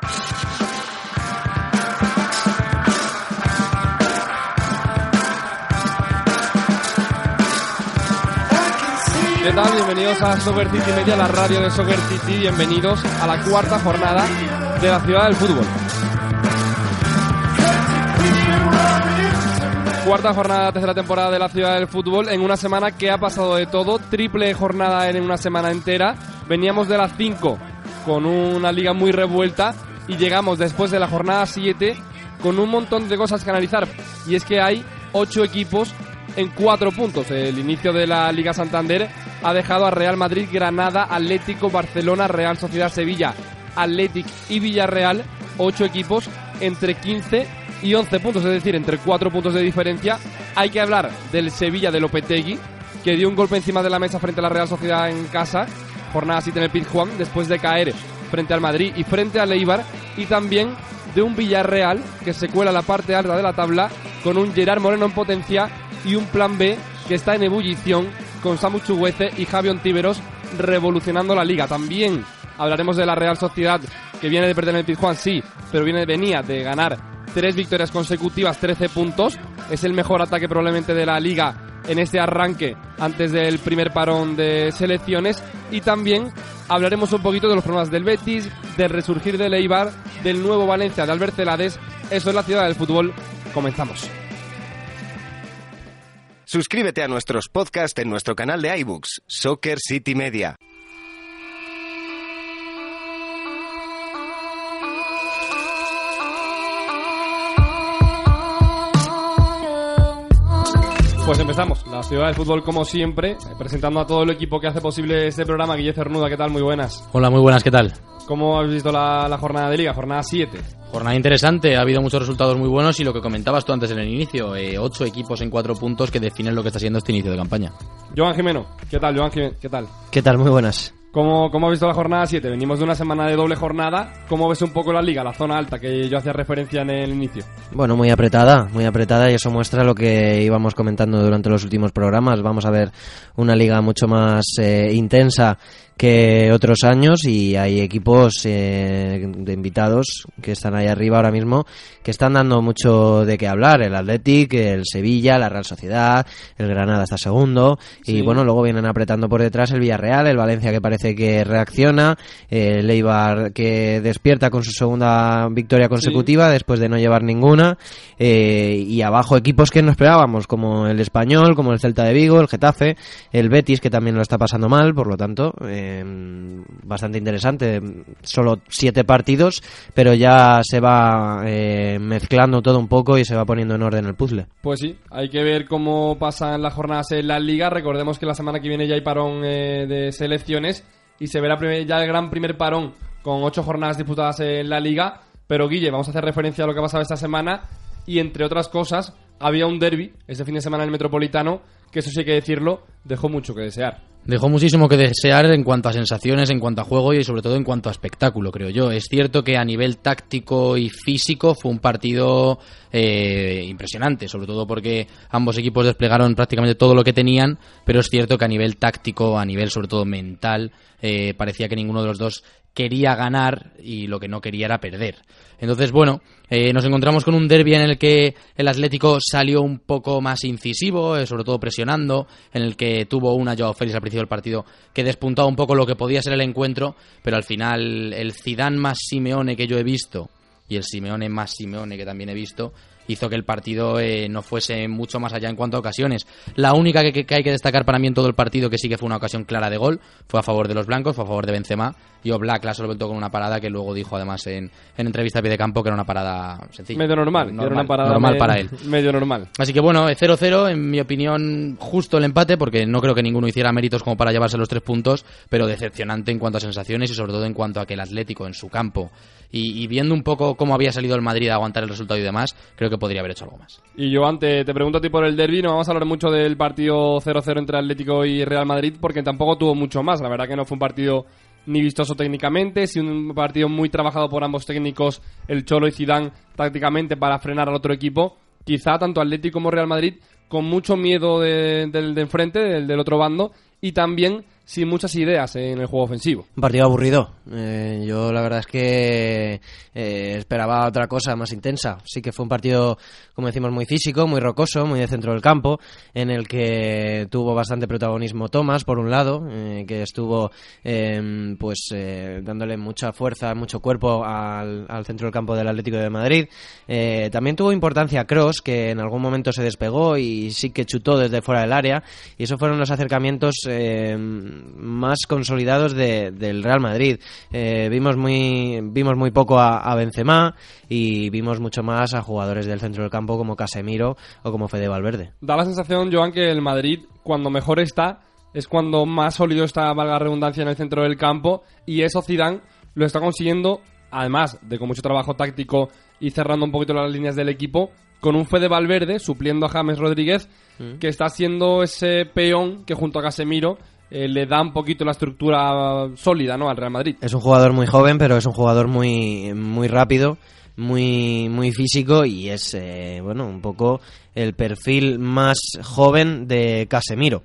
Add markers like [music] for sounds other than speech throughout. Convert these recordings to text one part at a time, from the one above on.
¿Qué tal? Bienvenidos a Soccer City Media, la radio de Soccer City. Bienvenidos a la cuarta jornada de la ciudad del fútbol. Cuarta jornada de tercera temporada de la ciudad del fútbol en una semana que ha pasado de todo. Triple jornada en una semana entera. Veníamos de las 5 con una liga muy revuelta y llegamos después de la jornada 7 con un montón de cosas que analizar. Y es que hay 8 equipos en 4 puntos. El inicio de la Liga Santander ha dejado a Real Madrid, Granada, Atlético, Barcelona, Real Sociedad Sevilla, Atlético y Villarreal, ocho equipos entre 15 y 11 puntos, es decir, entre 4 puntos de diferencia. Hay que hablar del Sevilla de Lopetegui, que dio un golpe encima de la mesa frente a la Real Sociedad en casa, jornada 7 en el Pizjuán, después de caer frente al Madrid y frente al Eibar, y también de un Villarreal que se cuela la parte alta de la tabla con un Gerard Moreno en potencia y un plan B que está en ebullición con Samu Chuguece y Javi Ontiveros revolucionando la liga. También hablaremos de la Real Sociedad que viene de perder en el Pizjuán, sí, pero viene, venía de ganar tres victorias consecutivas, 13 puntos. Es el mejor ataque probablemente de la liga en este arranque antes del primer parón de selecciones. Y también hablaremos un poquito de los problemas del Betis, del resurgir del Eibar, del nuevo Valencia de Albert Celades. Eso es la ciudad del fútbol. Comenzamos. Suscríbete a nuestros podcasts en nuestro canal de iBooks, Soccer City Media. Pues empezamos, la ciudad del fútbol como siempre, presentando a todo el equipo que hace posible este programa. Guille Cernuda, ¿qué tal? Muy buenas. Hola, muy buenas, ¿qué tal? ¿Cómo habéis visto la, la jornada de liga? Jornada 7. Jornada interesante, ha habido muchos resultados muy buenos y lo que comentabas tú antes en el inicio, eh, ocho equipos en cuatro puntos que definen lo que está siendo este inicio de campaña. Joan Jimeno, ¿qué tal? Joan Jimeno, ¿qué tal? ¿Qué tal? Muy buenas. ¿Cómo, ¿Cómo has visto la jornada 7? Venimos de una semana de doble jornada. ¿Cómo ves un poco la liga, la zona alta que yo hacía referencia en el inicio? Bueno, muy apretada, muy apretada y eso muestra lo que íbamos comentando durante los últimos programas. Vamos a ver una liga mucho más eh, intensa que otros años y hay equipos eh, de invitados que están ahí arriba ahora mismo que están dando mucho de qué hablar. El Athletic, el Sevilla, la Real Sociedad, el Granada está segundo. Y bueno luego vienen apretando por detrás el Villarreal, el Valencia que parece que reacciona, el Eibar que despierta con su segunda victoria consecutiva después de no llevar ninguna. Eh, y abajo equipos que no esperábamos como el Español, como el Celta de Vigo, el Getafe, el Betis que también lo está pasando mal, por lo tanto eh, bastante interesante. Solo siete partidos, pero ya se va eh, mezclando todo un poco y se va poniendo en orden el puzzle. Pues sí, hay que ver cómo pasan las jornadas en la liga. Recordemos que la semana que viene ya hay parón eh, de selecciones y se verá ya el gran primer parón con ocho jornadas disputadas en la liga. Pero Guille, vamos a hacer referencia a lo que ha pasado esta semana y entre otras cosas había un derby este fin de semana en el Metropolitano que eso sí hay que decirlo, dejó mucho que desear. Dejó muchísimo que desear en cuanto a sensaciones, en cuanto a juego y sobre todo en cuanto a espectáculo, creo yo. Es cierto que a nivel táctico y físico fue un partido eh, impresionante, sobre todo porque ambos equipos desplegaron prácticamente todo lo que tenían, pero es cierto que a nivel táctico, a nivel sobre todo mental, eh, parecía que ninguno de los dos quería ganar y lo que no quería era perder. Entonces, bueno, eh, nos encontramos con un derby en el que el Atlético salió un poco más incisivo, eh, sobre todo presionando, en el que tuvo una Joao Félix al principio del partido que despuntaba un poco lo que podía ser el encuentro, pero al final el Zidane más Simeone que yo he visto y el Simeone más Simeone que también he visto hizo que el partido eh, no fuese mucho más allá en cuanto a ocasiones. La única que, que hay que destacar para mí en todo el partido, que sí que fue una ocasión clara de gol, fue a favor de los blancos, fue a favor de Benzema, y Oblak la solventó con una parada que luego dijo además en, en entrevista a pie de campo que era una parada sencilla. Medio normal, era una parada normal para él. Medio normal. Así que bueno, eh, 0-0, en mi opinión, justo el empate, porque no creo que ninguno hiciera méritos como para llevarse los tres puntos, pero decepcionante en cuanto a sensaciones y sobre todo en cuanto a que el Atlético en su campo y, y viendo un poco cómo había salido el Madrid a aguantar el resultado y demás, creo que podría haber hecho algo más. Y yo antes te pregunto a ti por el derby, no vamos a hablar mucho del partido 0-0 entre Atlético y Real Madrid porque tampoco tuvo mucho más. La verdad que no fue un partido ni vistoso técnicamente, sí un partido muy trabajado por ambos técnicos, el Cholo y Zidane, tácticamente para frenar al otro equipo. Quizá tanto Atlético como Real Madrid con mucho miedo de- del de enfrente, del, del otro bando, y también sin muchas ideas en el juego ofensivo. Un partido aburrido. Eh, yo la verdad es que eh, esperaba otra cosa más intensa. Sí que fue un partido, como decimos, muy físico, muy rocoso, muy de centro del campo, en el que tuvo bastante protagonismo Thomas, por un lado, eh, que estuvo eh, pues dándole mucha fuerza, mucho cuerpo al, al centro del campo del Atlético de Madrid. También tuvo importancia Cross, que en algún momento se despegó y sí que chutó desde fuera del área. Y esos fueron los acercamientos eh, más consolidados de- del Real Madrid. Eh, vimos muy vimos muy poco a, a Benzema y vimos mucho más a jugadores del centro del campo como Casemiro o como Fede Valverde. Da la sensación, Joan, que el Madrid, cuando mejor está, es cuando más sólido está, valga la redundancia, en el centro del campo. Y eso Zidane lo está consiguiendo, además de con mucho trabajo táctico y cerrando un poquito las líneas del equipo, con un Fede Valverde supliendo a James Rodríguez, que está siendo ese peón que junto a Casemiro eh, le da un poquito la estructura sólida ¿no? al Real Madrid. Es un jugador muy joven, pero es un jugador muy muy rápido, muy muy físico y es eh, bueno un poco el perfil más joven de Casemiro.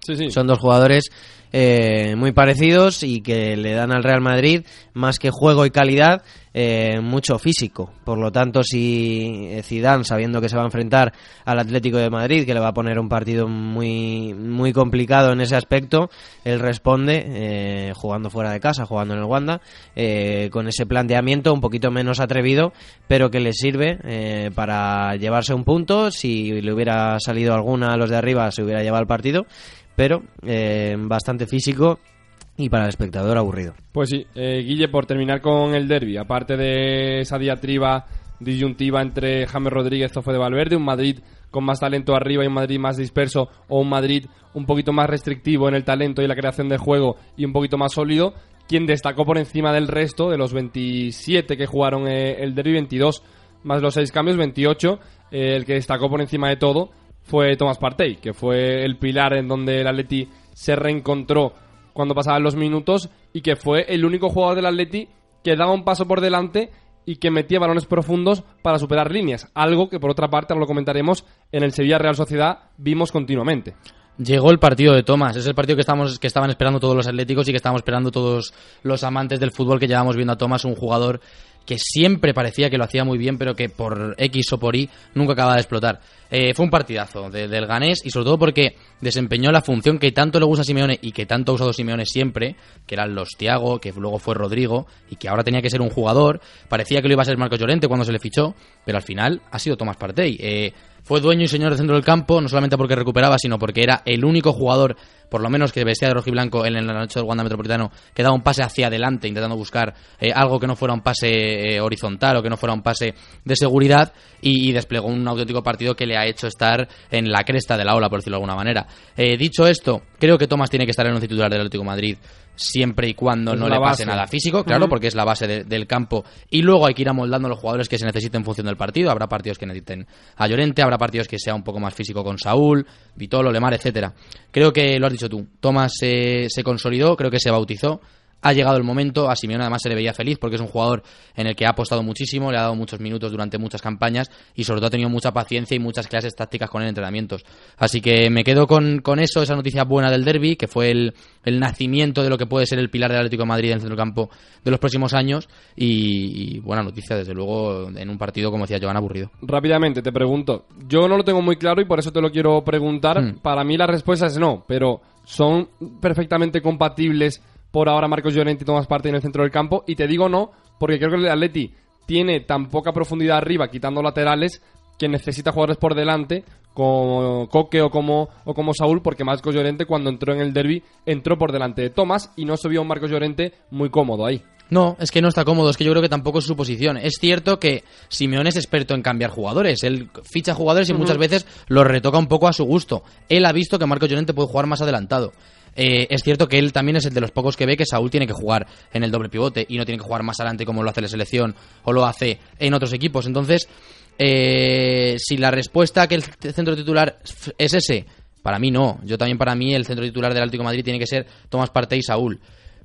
Sí, sí. Son dos jugadores eh, muy parecidos y que le dan al Real Madrid más que juego y calidad, eh, mucho físico. Por lo tanto, si Zidane, sabiendo que se va a enfrentar al Atlético de Madrid, que le va a poner un partido muy muy complicado en ese aspecto, él responde eh, jugando fuera de casa, jugando en el Wanda, eh, con ese planteamiento un poquito menos atrevido, pero que le sirve eh, para llevarse un punto. Si le hubiera salido alguna a los de arriba, se hubiera llevado el partido pero eh, bastante físico y para el espectador aburrido. Pues sí, eh, Guille, por terminar con el derby, aparte de esa diatriba disyuntiva entre James Rodríguez o Fede Valverde, un Madrid con más talento arriba y un Madrid más disperso, o un Madrid un poquito más restrictivo en el talento y la creación de juego y un poquito más sólido, quien destacó por encima del resto, de los 27 que jugaron eh, el derby, 22 más los 6 cambios, 28, eh, el que destacó por encima de todo fue Thomas Partey, que fue el pilar en donde el Atleti se reencontró cuando pasaban los minutos y que fue el único jugador del Atleti que daba un paso por delante y que metía balones profundos para superar líneas, algo que por otra parte, ahora lo comentaremos, en el Sevilla Real Sociedad vimos continuamente. Llegó el partido de Thomas, es el partido que estamos que estaban esperando todos los atléticos y que estábamos esperando todos los amantes del fútbol que llevamos viendo a Thomas, un jugador que siempre parecía que lo hacía muy bien, pero que por X o por Y nunca acababa de explotar. Eh, fue un partidazo de- del ganés y sobre todo porque desempeñó la función que tanto le gusta Simeone y que tanto ha usado Simeone siempre, que eran los Tiago, que luego fue Rodrigo y que ahora tenía que ser un jugador. Parecía que lo iba a ser Marcos Llorente cuando se le fichó, pero al final ha sido Tomás Partey. Eh, fue dueño y señor del centro del campo, no solamente porque recuperaba, sino porque era el único jugador, por lo menos que vestía de rojo y blanco en la noche del Wanda Metropolitano, que daba un pase hacia adelante, intentando buscar eh, algo que no fuera un pase eh, horizontal o que no fuera un pase de seguridad, y, y desplegó un auténtico partido que le ha hecho estar en la cresta de la ola, por decirlo de alguna manera. Eh, dicho esto, creo que Tomás tiene que estar en el titular del Atlético de Madrid siempre y cuando Es no le pase base. nada físico, claro, porque es la base de- del campo. Y luego hay que ir amoldando los jugadores que se necesiten en función del partido. Habrá partidos que necesiten a Llorente, habrá partidos que sea un poco más físico con Saúl, Vitolo, Lemar, etcétera. Creo que lo has dicho tú. Tomás se, se consolidó, creo que se bautizó. Ha llegado el momento, a Simeone además se le veía feliz porque es un jugador en el que ha apostado muchísimo, le ha dado muchos minutos durante muchas campañas y sobre todo ha tenido mucha paciencia y muchas clases tácticas con él en entrenamientos. Así que me quedo con, con eso, esa noticia buena del derby, que fue el, el nacimiento de lo que puede ser el pilar del Atlético de Madrid en el centro del campo de los próximos años y, y buena noticia desde luego en un partido como decía Joan aburrido. Rápidamente, te pregunto. Yo no lo tengo muy claro y por eso te lo quiero preguntar. Mm. Para mí la respuesta es no, pero ¿son perfectamente compatibles por ahora Marcos Llorente y Tomás Partey en el centro del campo? Y te digo no, porque creo que el Atleti tiene tan poca profundidad arriba, quitando laterales, que necesita jugadores por delante como Coque o como, o como Saúl, porque Marcos Llorente cuando entró en el derby entró por delante de Tomás y no se vio un Marcos Llorente muy cómodo ahí. No, es que no está cómodo, es que yo creo que tampoco es su posición. Es cierto que Simeone es experto en cambiar jugadores, él ficha jugadores y muchas veces los retoca un poco a su gusto. Él ha visto que Marcos Llorente puede jugar más adelantado. Eh, es cierto que él también es el de los pocos que ve que Saúl tiene que jugar en el doble pivote y no tiene que jugar más adelante como lo hace la selección o lo hace en otros equipos. Entonces, eh, si la respuesta que el centro titular es ese, para mí no. Yo también para mí el centro titular del Atlético de Madrid tiene que ser Tomás Partey y Saúl.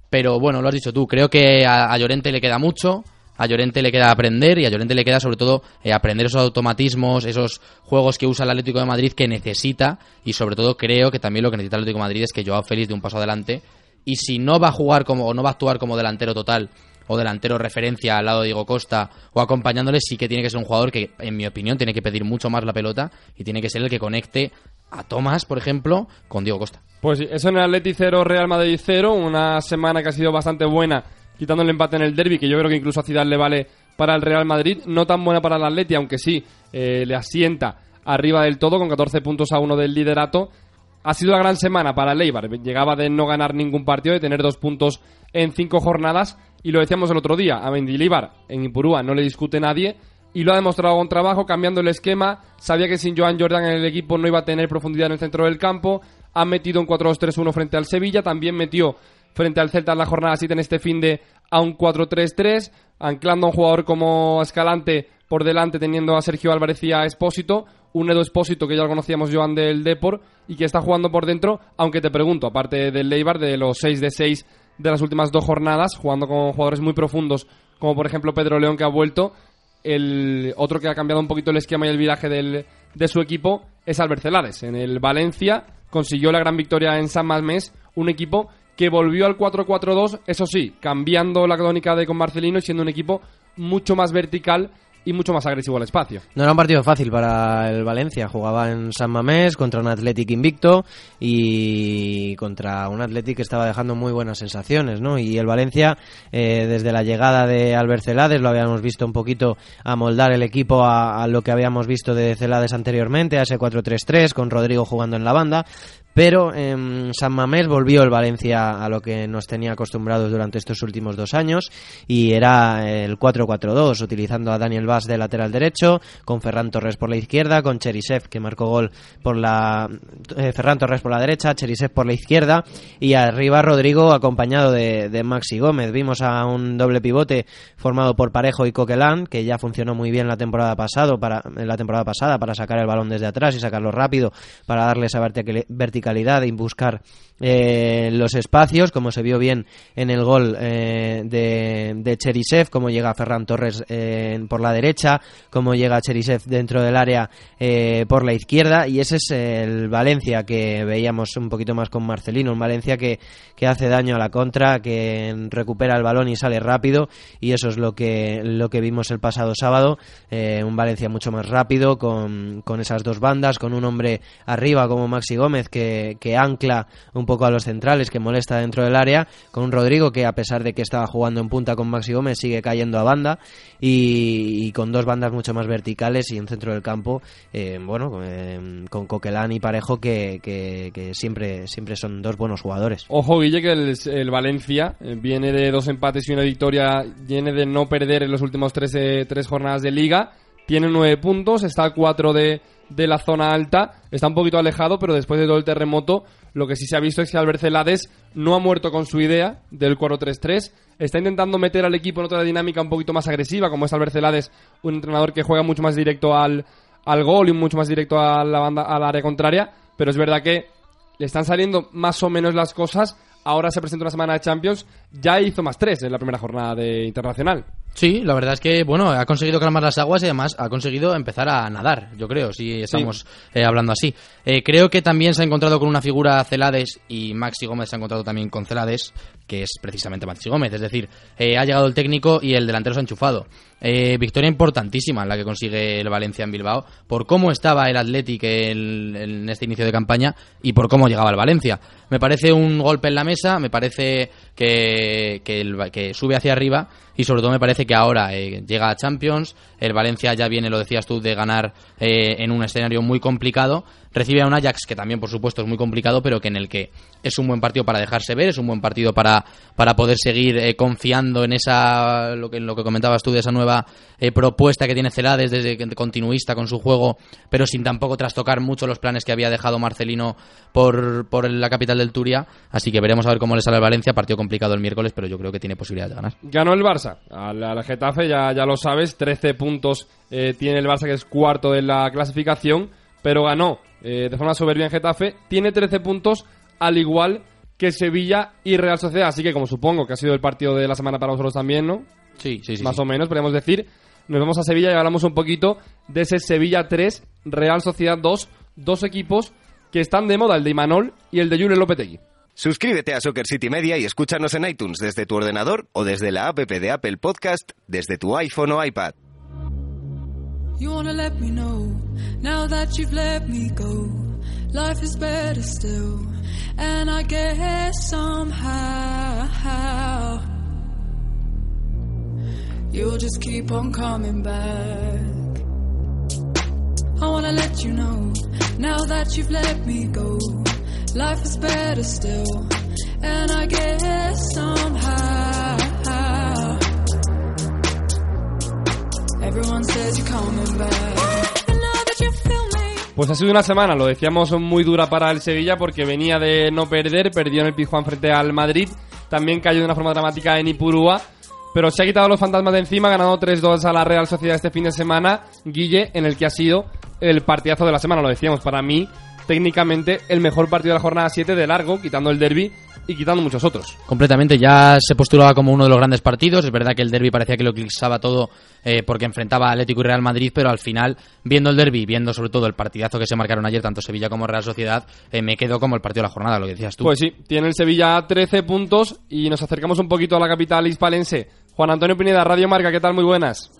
Pero bueno, lo has dicho tú, creo que a Llorente le queda mucho, a Llorente le queda aprender y a Llorente le queda sobre todo eh, aprender esos automatismos, esos juegos que usa el Atlético de Madrid que necesita y sobre todo creo que también lo que necesita el Atlético de Madrid es que Joao Félix de un paso adelante y si no va a jugar como o no va a actuar como delantero total o delantero referencia al lado de Diego Costa o acompañándole, sí que tiene que ser un jugador que, en mi opinión, tiene que pedir mucho más la pelota y tiene que ser el que conecte a Tomás, por ejemplo, con Diego Costa. Pues eso en el Atleti 0, Real Madrid 0, una semana que ha sido bastante buena, quitando el empate en el derby, que yo creo que incluso a Zidane le vale para el Real Madrid, no tan buena para el Atleti, aunque sí eh, le asienta arriba del todo con 14 puntos a uno del liderato. Ha sido la gran semana para el llegaba de no ganar ningún partido, de tener dos puntos en cinco jornadas, y lo decíamos el otro día, a Mendilibar en Ipurúa no le discute nadie, y lo ha demostrado con trabajo, cambiando el esquema. Sabía que sin Joan Jordan en el equipo no iba a tener profundidad en el centro del campo. Ha metido un 4-2-3-1 frente al Sevilla. También metió frente al Celta en la jornada 7 en este fin de a un 4-3-3, anclando a un jugador como Escalante por delante, teniendo a Sergio Álvarez y a Espósito. Un Edo Espósito que ya lo conocíamos Joan del Depor y que está jugando por dentro, aunque te pregunto, aparte del Leibar, de los 6 de 6 de las últimas dos jornadas, jugando con jugadores muy profundos, como por ejemplo Pedro León que ha vuelto, el otro que ha cambiado un poquito el esquema y el viraje del, de su equipo es Albert Celades. En el Valencia consiguió la gran victoria en San Mamés, un equipo que volvió al 4-4-2, eso sí, cambiando la crónica de con Marcelino y siendo un equipo mucho más vertical y mucho más agresivo al espacio. No era un partido fácil para el Valencia. Jugaba en San Mamés contra un Athletic invicto y contra un Athletic que estaba dejando muy buenas sensaciones, ¿no? Y el Valencia, eh, desde la llegada de Albert Celades, lo habíamos visto un poquito amoldar el equipo a, a lo que habíamos visto de Celades anteriormente, a ese 4-3-3, con Rodrigo jugando en la banda. Pero en San Mamés volvió el Valencia a lo que nos tenía acostumbrados durante estos últimos dos años y era el 4-4-2, utilizando a Daniel Vaz de lateral derecho, con Ferran Torres por la izquierda, con Cherisev que marcó gol por la... Eh, Ferran Torres por la derecha, Cherisev por la izquierda y arriba Rodrigo acompañado de, de, Maxi Gómez. Vimos a un doble pivote formado por Parejo y Coquelán, que ya funcionó muy bien la temporada, pasado para, la temporada pasada para sacar el balón desde atrás y sacarlo rápido para darle esa verticalidad calidad y buscar eh, los espacios, como se vio bien en el gol eh, de, de Cherisev, como llega Ferran Torres eh, por la derecha, como llega Cherisev dentro del área eh, por la izquierda, y ese es el Valencia que veíamos un poquito más con Marcelino, un Valencia que, que hace daño a la contra, que recupera el balón y sale rápido, y eso es lo que, lo que vimos el pasado sábado, eh, un Valencia mucho más rápido, con, con esas dos bandas, con un hombre arriba como Maxi Gómez que que, ancla un poco a los centrales, que molesta dentro del área, con un Rodrigo que a pesar de que estaba jugando en punta con Maxi Gómez sigue cayendo a banda y, con dos bandas mucho más verticales y en centro del campo, eh, bueno, eh, con Coquelán y Parejo que, siempre, siempre son dos buenos jugadores. Ojo Guille que el, Valencia eh, viene de dos empates y una victoria, viene de no perder en los últimos tres, tres jornadas de liga, tiene nueve puntos, está a cuatro de de la zona alta. Está un poquito alejado, pero después de todo el terremoto, lo que sí se ha visto es que Albert Celades no ha muerto con su idea del 4-3-3. Está intentando meter al equipo en otra dinámica un poquito más agresiva, como es Albert Celades, un entrenador que juega mucho más directo al, al gol y mucho más directo a la banda, al área contraria. Pero es verdad que le están saliendo más o menos las cosas. Ahora se presenta una semana de Champions. Ya hizo más tres en la primera jornada de internacional. Sí, la verdad es que, bueno, ha conseguido calmar las aguas y además ha conseguido empezar a nadar, yo creo, si estamos sí. eh, hablando así. Eh, creo que también se ha encontrado con una figura Celades y Maxi Gómez se ha encontrado también con Celades, que es precisamente Maxi Gómez. Es decir, eh, ha llegado el técnico y el delantero se ha enchufado. Eh, victoria importantísima la que consigue el Valencia en Bilbao por cómo estaba el Athletic en este inicio de campaña y por cómo llegaba el Valencia. Me parece un golpe en la mesa, me parece que, que, que sube hacia arriba y sobre todo me parece que ahora eh, llega a Champions, el Valencia ya viene, lo decías tú, de ganar en un escenario muy complicado, recibe a un Ajax que también por supuesto es muy complicado, pero que en el que es un buen partido para dejarse ver, es un buen partido para, para poder seguir eh, confiando en esa, lo que, lo que comentabas tú, de esa nueva propuesta que tiene Celades desde continuista con su juego, pero sin tampoco trastocar mucho los planes que había dejado Marcelino por, por la capital del Turia, así que veremos a ver cómo le sale al Valencia, partido complicado el miércoles, pero yo creo que tiene posibilidad de ganar. Ganó el Barça. Al, Getafe, ya, ya lo sabes, 13 puntos eh, tiene el Barça que es cuarto de la clasificación, pero ganó eh, de forma soberbia en Getafe, tiene 13 puntos al igual que Sevilla y Real Sociedad, así que como supongo que ha sido el partido de la semana para nosotros también, ¿no? Sí, sí, sí. Más o menos, podemos decir. Nos vamos a Sevilla y hablamos un poquito de ese Sevilla 3, Real Sociedad 2, dos equipos que están de moda, el de Imanol y el de Julio Lopetegui. Suscríbete a Soccer City Media y escúchanos en iTunes desde tu ordenador o desde la app de Apple Podcast desde tu iPhone o iPad. You wanna let me know now that you've let me go. Life is better still, and I guess somehow you'll just keep on coming back. I wanna let you know now that you've let me go. Life is better still, and I guess somehow Pues ha sido una semana, lo decíamos, muy dura para el Sevilla porque venía de no perder, perdió en el Pizjuán frente al Madrid, también cayó de una forma dramática en Ipurúa, pero se ha quitado los fantasmas de encima, ha ganado 3-2 a la Real Sociedad este fin de semana, Guille, en el que ha sido el partidazo de la semana, lo decíamos, para mí técnicamente el mejor partido de la jornada 7 de largo, quitando el derby y quitando muchos otros. Completamente, ya se postulaba como uno de los grandes partidos. Es verdad que el derby parecía que lo eclipsaba todo eh, porque enfrentaba a Atlético y Real Madrid, pero al final, viendo el derby, viendo sobre todo el partidazo que se marcaron ayer, tanto Sevilla como Real Sociedad, eh, me quedo como el partido de la jornada, lo que decías tú. Pues sí, tiene el Sevilla 13 puntos y nos acercamos un poquito a la capital hispalense. Juan Antonio Pineda, Radio Marca, ¿qué tal? Muy buenas.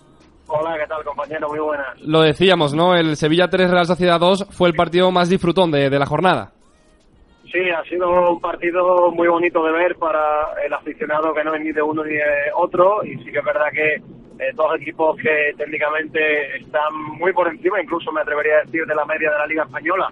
Hola, ¿qué tal, compañero? Muy buenas. Lo decíamos, ¿no? El Sevilla 3 Real Sociedad 2 fue el partido más disfrutón de, la jornada. Sí, ha sido un partido muy bonito de ver para el aficionado que no es ni de uno ni de otro y sí que es verdad que eh, dos equipos que técnicamente están muy por encima, incluso me atrevería a decir de la media de la Liga Española.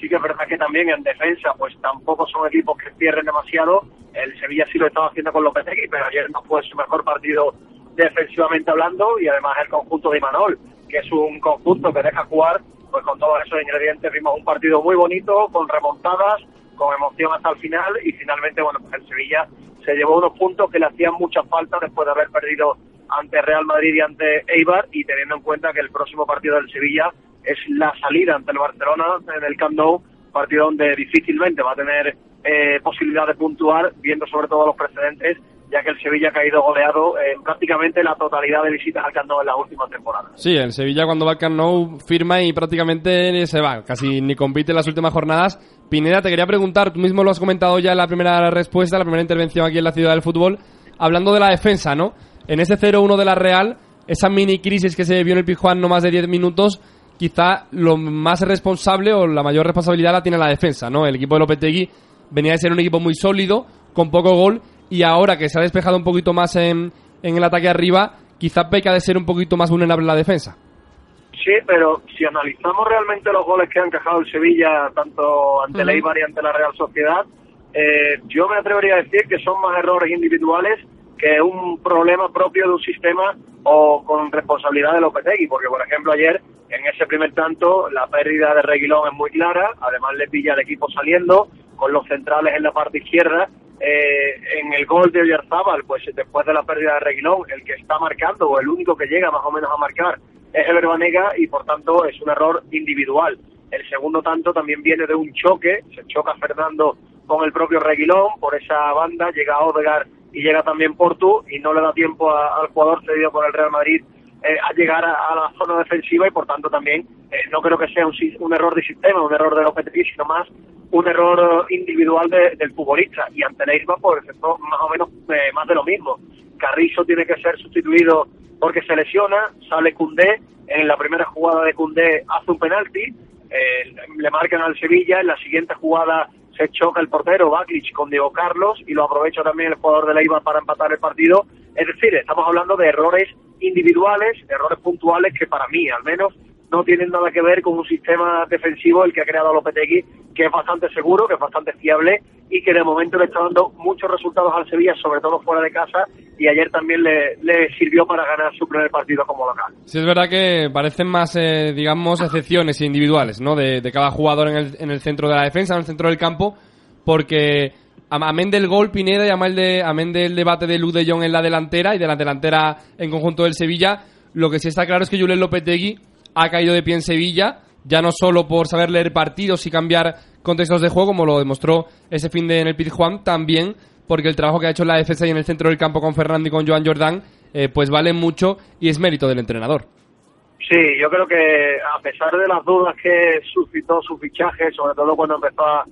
Sí que es verdad que también en defensa pues tampoco son equipos que cierren demasiado. El Sevilla sí lo estaba haciendo con Lopetegui, pero ayer no fue su mejor partido defensivamente hablando y además el conjunto de Imanol, que es un conjunto que deja jugar pues con todos esos ingredientes. Vimos un partido muy bonito, con remontadas, con emoción hasta el final y finalmente, bueno, pues el Sevilla se llevó unos puntos que le hacían mucha falta después de haber perdido ante Real Madrid y ante Eibar y teniendo en cuenta que el próximo partido del Sevilla es la salida ante el Barcelona en el Camp Nou, partido donde difícilmente va a tener eh, posibilidad de puntuar, viendo sobre todo los precedentes ya que el Sevilla ha caído goleado en prácticamente la totalidad de visitas al Camp Nou en las últimas temporadas. Sí, el Sevilla cuando va al Camp Nou firma y prácticamente se va, casi ni compite en las últimas jornadas. Pineda, te quería preguntar, tú mismo lo has comentado ya en la primera respuesta, la primera intervención aquí en la ciudad del fútbol, hablando de la defensa, ¿no? En ese 0-1 de la Real, esa mini crisis que se vio en el Pijuán no más de 10 minutos, quizá lo más responsable o la mayor responsabilidad la tiene la defensa, ¿no? El equipo de Lopetegui venía de ser un equipo muy sólido, con poco gol, y ahora que se ha despejado un poquito más en, en el ataque arriba, quizá peca de ser un poquito más vulnerable la defensa. Sí, pero si analizamos realmente los goles que han encajado el Sevilla, tanto ante el Eibar y ante la Real Sociedad, eh, yo me atrevería a decir que son más errores individuales que un problema propio de un sistema o con responsabilidad de Lopetegui, porque por ejemplo ayer en ese primer tanto la pérdida de Reguilón es muy clara, además le pilla al equipo saliendo con los centrales en la parte izquierda eh, en el gol de Oyarzábal, pues después de la pérdida de Reguilón, el que está marcando o el único que llega más o menos a marcar es Ever Banega y por tanto es un error individual. El segundo tanto también viene de un choque, se choca Fernando con el propio Reguilón, por esa banda llega Odegar y llega también Portu y no le da tiempo al jugador cedido por el Real Madrid eh, a llegar a, la zona defensiva y por tanto también eh, no creo que sea un, error de sistema, un error de Lopetegui, sino más un error individual del futbolista. Y ante Neymar, pues esto más o menos eh, más de lo mismo. Carrizo tiene que ser sustituido porque se lesiona, sale Cundé, en la primera jugada de Cundé hace un penalti, eh, le marcan al Sevilla, en la siguiente jugada se choca el portero Baklich con Diego Carlos y lo aprovecha también el jugador de Leiva para empatar el partido. Es decir, estamos hablando de errores individuales, errores puntuales que para mí, al menos, no tienen nada que ver con un sistema defensivo el que ha creado Lopetegui, que es bastante seguro, que es bastante fiable y que de momento le está dando muchos resultados al Sevilla, sobre todo fuera de casa, y ayer también le, sirvió para ganar su primer partido como local. Sí, es verdad que parecen más, eh, digamos, excepciones individuales, ¿no? De, cada jugador en el, en el centro de la defensa, en el centro del campo, porque amén del gol Pineda y amén, de, amén del debate de Luz de Jong en la delantera y de la delantera en conjunto del Sevilla, lo que sí está claro es que Julen Lopetegui ha caído de pie en Sevilla, ya no solo por saber leer partidos y cambiar contextos de juego, como lo demostró ese fin de en el Pizjuán, también porque el trabajo que ha hecho la defensa y en el centro del campo con Fernando y con Joan Jordán, eh, pues vale mucho y es mérito del entrenador. Sí, yo creo que a pesar de las dudas que suscitó su fichaje, sobre todo cuando empezó a,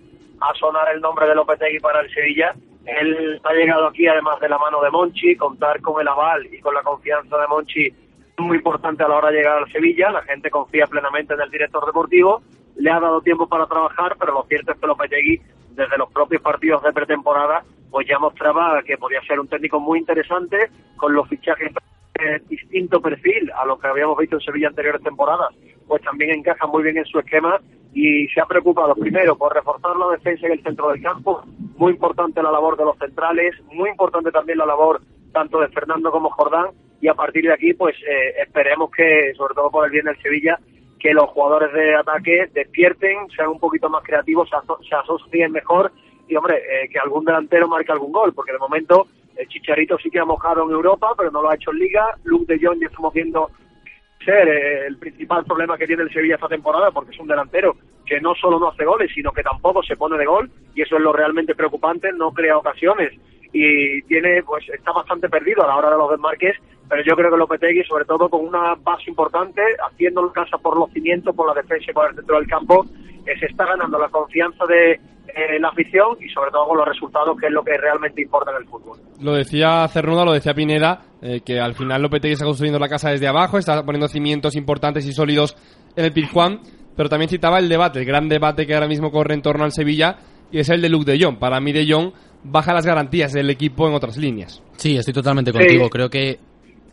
sonar el nombre de Lopetegui para el Sevilla, él ha llegado aquí además de la mano de Monchi, contar con el aval y con la confianza de Monchi muy importante a la hora de llegar al Sevilla. La gente confía plenamente en el director deportivo. Le ha dado tiempo para trabajar, pero lo cierto es que Lopetegui, desde los propios partidos de pretemporada, pues ya mostraba que podía ser un técnico muy interesante con los fichajes de distinto perfil a lo que habíamos visto en Sevilla anteriores temporadas, pues también encaja muy bien en su esquema y se ha preocupado primero por reforzar la defensa en el centro del campo, muy importante la labor de los centrales, muy importante también la labor tanto de Fernando como Jordán y a partir de aquí pues eh, esperemos que, sobre todo por el bien del Sevilla, que los jugadores de ataque despierten, sean un poquito más creativos, se, asocien mejor y hombre, eh, que algún delantero marque algún gol, porque de momento el Chicharito sí que ha mojado en Europa, pero no lo ha hecho en Liga, Luke de Jong ya estamos viendo ser eh, el principal problema que tiene el Sevilla esta temporada, porque es un delantero que no solo no hace goles, sino que tampoco se pone de gol, y eso es lo realmente preocupante, no crea ocasiones y tiene pues está bastante perdido a la hora de los desmarques, pero yo creo que Lopetegui, sobre todo con una base importante, haciendo casa por los cimientos, por la defensa y por el centro del campo, eh, se está ganando la confianza de eh, la afición y sobre todo con los resultados, que es lo que realmente importa en el fútbol. Lo decía Cernuda, lo decía Pineda, eh, que al final Lopetegui está construyendo la casa desde abajo, está poniendo cimientos importantes y sólidos en el Pizjuán, pero también citaba el debate, el gran debate que ahora mismo corre en torno al Sevilla, y es el de Luke de Jong. Para mí de Jong baja las garantías del equipo en otras líneas. Sí, estoy totalmente contigo. Creo que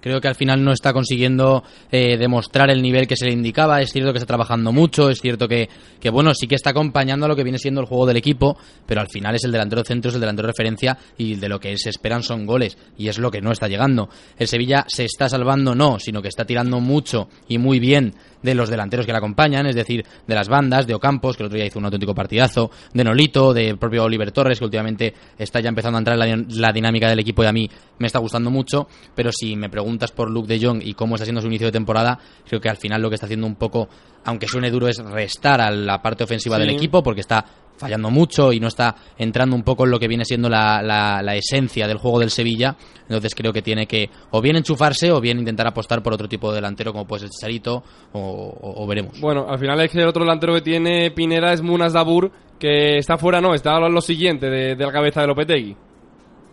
Creo que al final no está consiguiendo eh, demostrar el nivel que se le indicaba. Es cierto que está trabajando mucho, es cierto que, que, bueno, sí que está acompañando a lo que viene siendo el juego del equipo, pero al final es el delantero centro, es el delantero de referencia y de lo que se esperan son goles y es lo que no está llegando. El Sevilla se está salvando, no, sino que está tirando mucho y muy bien de los delanteros que le acompañan, es decir, de las bandas, de Ocampos, que el otro día hizo un auténtico partidazo, de Nolito, de propio Oliver Torres, que últimamente está ya empezando a entrar en la, dinámica del equipo y a mí me está gustando mucho, pero si me preguntas por Luke de Jong y cómo está haciendo su inicio de temporada, creo que al final lo que está haciendo un poco, aunque suene duro, es restar a la parte ofensiva del equipo, porque está fallando mucho y no está entrando un poco en lo que viene siendo la, la, esencia del juego del Sevilla. Entonces creo que tiene que o bien enchufarse o bien intentar apostar por otro tipo de delantero como puede ser Charito o, veremos. Bueno, al final es que el otro delantero que tiene Pineda es Munas Dabur, que está fuera, no, está a lo siguiente de, la cabeza de Lopetegui.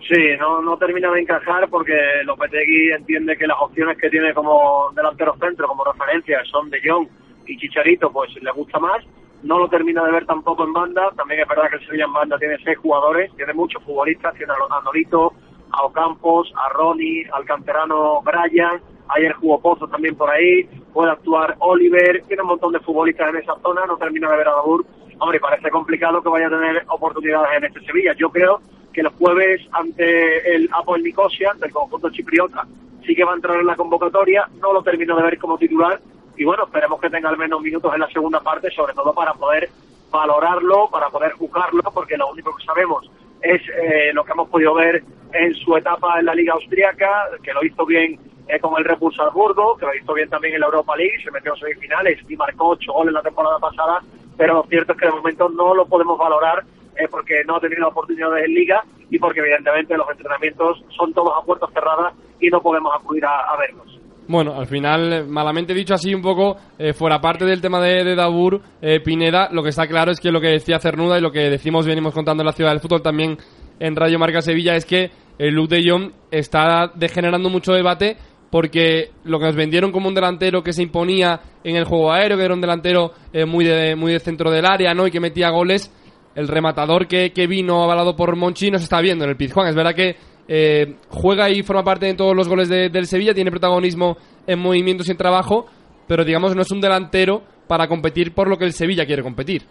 Sí, no, no termina de encajar porque Lopetegui entiende que las opciones que tiene como delantero centro, como referencia, son de Jong y Chicharito, pues le gusta más no lo termina de ver tampoco en banda. También es verdad que el Sevilla en banda tiene seis jugadores, tiene muchos futbolistas, tiene a Nolito, a Ocampos, a Ronnie, al canterano Brian, ayer jugó Pozo también por ahí, puede actuar Oliver, tiene un montón de futbolistas en esa zona, no termina de ver a Dabur. Hombre, parece complicado que vaya a tener oportunidades en este Sevilla. Yo creo que el jueves ante el Apple Nicosia, del conjunto chipriota, sí que va a entrar en la convocatoria, no lo termino de ver como titular, y bueno, esperemos que tenga al menos minutos en la segunda parte, sobre todo para poder valorarlo, para poder juzgarlo, porque lo único que sabemos es eh, lo que hemos podido ver en su etapa en la Liga Austriaca, que lo hizo bien eh, con el Red Salzburgo, que lo hizo bien también en la Europa League, se metió en semifinales y marcó ocho goles la temporada pasada, pero lo cierto es que de momento no lo podemos valorar eh, porque no ha tenido oportunidades en Liga y porque evidentemente los entrenamientos son todos a puertas cerradas y no podemos acudir a verlos. Bueno, al final, malamente dicho así un poco, eh, fuera parte del tema de, de Dabur, eh, Pineda, lo que está claro es que lo que decía Cernuda y lo que decimos, venimos contando en la ciudad del fútbol también en Radio Marca Sevilla, es que el Luke de está degenerando mucho debate porque lo que nos vendieron como un delantero que se imponía en el juego aéreo, que era un delantero eh, muy, de, muy de centro del área, ¿no? Y que metía goles, el rematador que, que vino avalado por Monchi no se está viendo en el Pizjuán. Es verdad que eh, juega y forma parte de todos los goles del Sevilla, tiene protagonismo en movimientos y en trabajo, pero digamos no es un delantero para competir por lo que el Sevilla quiere competir.